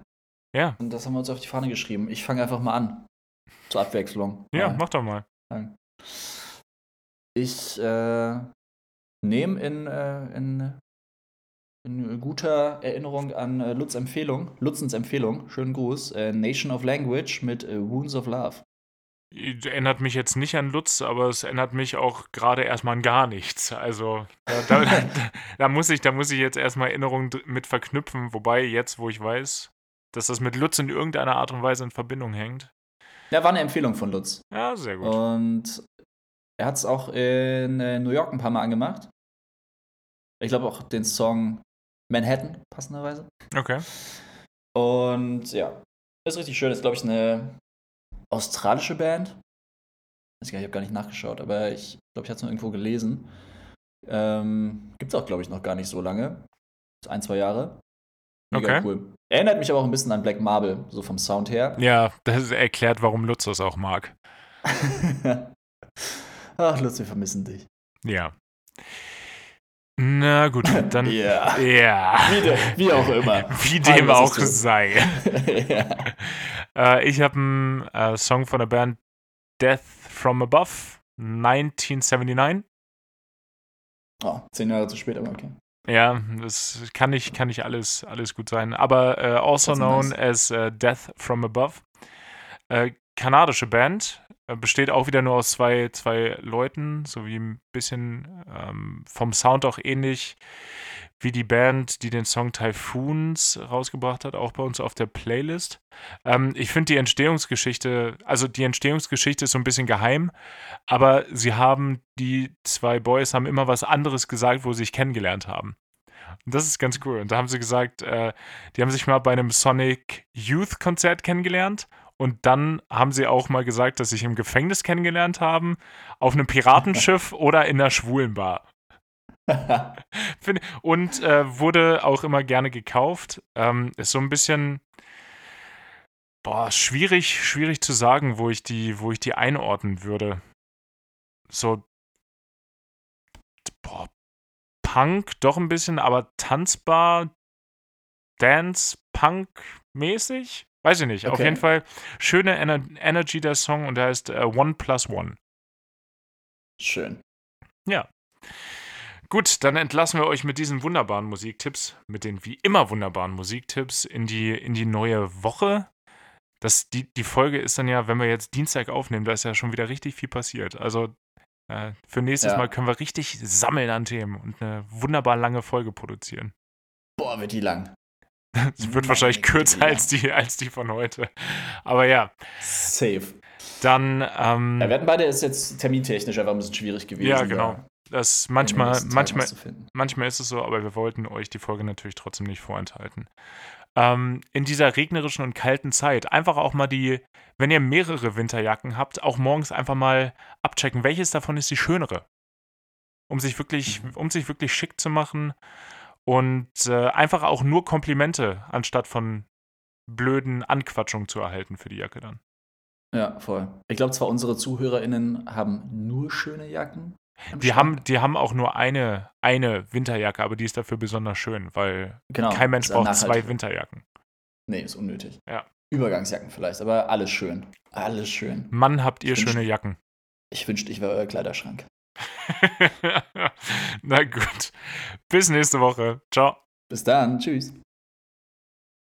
Ja, Und das haben wir uns auf die Fahne geschrieben. Ich fange einfach mal an. Zur Abwechslung. ja, Mal. mach doch mal. Ich äh, nehme in, äh, in, in guter Erinnerung an äh, Lutz Empfehlung, Lutzens Empfehlung, schönen Gruß, äh, Nation of Language mit äh, Wounds of Love. Erinnert mich jetzt nicht an Lutz, aber es erinnert mich auch gerade erstmal an gar nichts. Also da, da, da, da muss ich, da muss ich jetzt erstmal Erinnerungen mit verknüpfen, wobei jetzt, wo ich weiß, dass das mit Lutz in irgendeiner Art und Weise in Verbindung hängt. Ja, war eine Empfehlung von Lutz. Ja, sehr gut. Und er hat es auch in äh, New York ein paar Mal angemacht. Ich glaube auch den Song Manhattan, passenderweise. Okay. Und ja, ist richtig schön. Ist, glaube ich, eine australische Band. Ich habe gar nicht nachgeschaut, aber ich glaube, ich hatte es nur irgendwo gelesen. Ähm, Gibt es auch, glaube ich, noch gar nicht so lange. Ein, zwei Jahre. Mega Okay. cool. Erinnert mich aber auch ein bisschen an Black Marble, so vom Sound her. Ja, das erklärt, warum Lutz das auch mag. Ach, Lutz, wir vermissen dich. Ja. Na gut, dann. Ja. Ja. Wie, de- wie auch immer. Wie dem Alles auch sei. ja. Äh, ich habe einen äh, Song von der Band Death from Above, 1979. Oh, zehn Jahre zu spät, aber okay. Ja, das kann nicht, kann nicht alles, alles gut sein. Aber äh, also known nice. as äh, Death from Above. Äh, kanadische Band. Äh, Besteht auch wieder nur aus zwei, zwei Leuten, sowie ein bisschen ähm, vom Sound auch ähnlich wie die Band, die den Song Typhoons rausgebracht hat, auch bei uns auf der Playlist. Ähm, ich finde die Entstehungsgeschichte, also die Entstehungsgeschichte ist so ein bisschen geheim, aber sie haben, die zwei Boys haben immer was anderes gesagt, wo sie sich kennengelernt haben. Und das ist ganz cool. Und da haben sie gesagt, äh, die haben sich mal bei einem Sonic Youth Konzert kennengelernt. Und dann haben sie auch mal gesagt, dass sie sich im Gefängnis kennengelernt haben, auf einem Piratenschiff oder in einer Schwulenbar. Find- Und äh, wurde auch immer gerne gekauft. Ähm, ist so ein bisschen boah, schwierig, schwierig zu sagen, wo ich die, wo ich die einordnen würde. So boah, Punk doch ein bisschen, aber tanzbar, Dance, Punk mäßig? Weiß ich nicht. Auf Okay. jeden Fall schöne Ener Energy der Song und der heißt äh, One Plus One. Schön. Gut, dann entlassen wir euch mit diesen wunderbaren Musiktipps, mit den wie immer wunderbaren Musiktipps in die, in die neue Woche. Das, die, die Folge ist dann ja, wenn wir jetzt Dienstag aufnehmen, da ist ja schon wieder richtig viel passiert. Also äh, für nächstes Ja. Mal können wir richtig sammeln an Themen und eine wunderbar lange Folge produzieren. Boah, wird die lang. Es wird wahrscheinlich kürzer ja. als die, als die von heute. Aber ja, Safe. dann ähm, Ja, wir hatten beide ist jetzt termintechnisch einfach ein bisschen schwierig gewesen. Ja, genau. da das manchmal, manchmal. Manchmal ist es so, aber wir wollten euch die Folge natürlich trotzdem nicht vorenthalten. Ähm, in dieser regnerischen und kalten Zeit einfach auch mal die, wenn ihr mehrere Winterjacken habt, auch morgens einfach mal abchecken, welches davon ist die schönere. Um sich wirklich, Mhm. um sich wirklich schick zu machen und äh, einfach auch nur Komplimente anstatt von blöden Anquatschungen zu erhalten für die Jacke dann. Ja, voll. Ich glaube zwar, unsere ZuhörerInnen haben nur schöne Jacken. Die haben, die haben auch nur eine, eine Winterjacke, aber die ist dafür besonders schön, weil genau, kein Mensch braucht zwei. Winterjacken. Nee, ist unnötig. Ja. Übergangsjacken vielleicht, aber alles schön. Alles schön. Mann, habt ihr Ich schöne Jacken. Ich wünschte, ich wäre euer Kleiderschrank. Na gut. Bis nächste Woche. Ciao. Bis dann. Tschüss.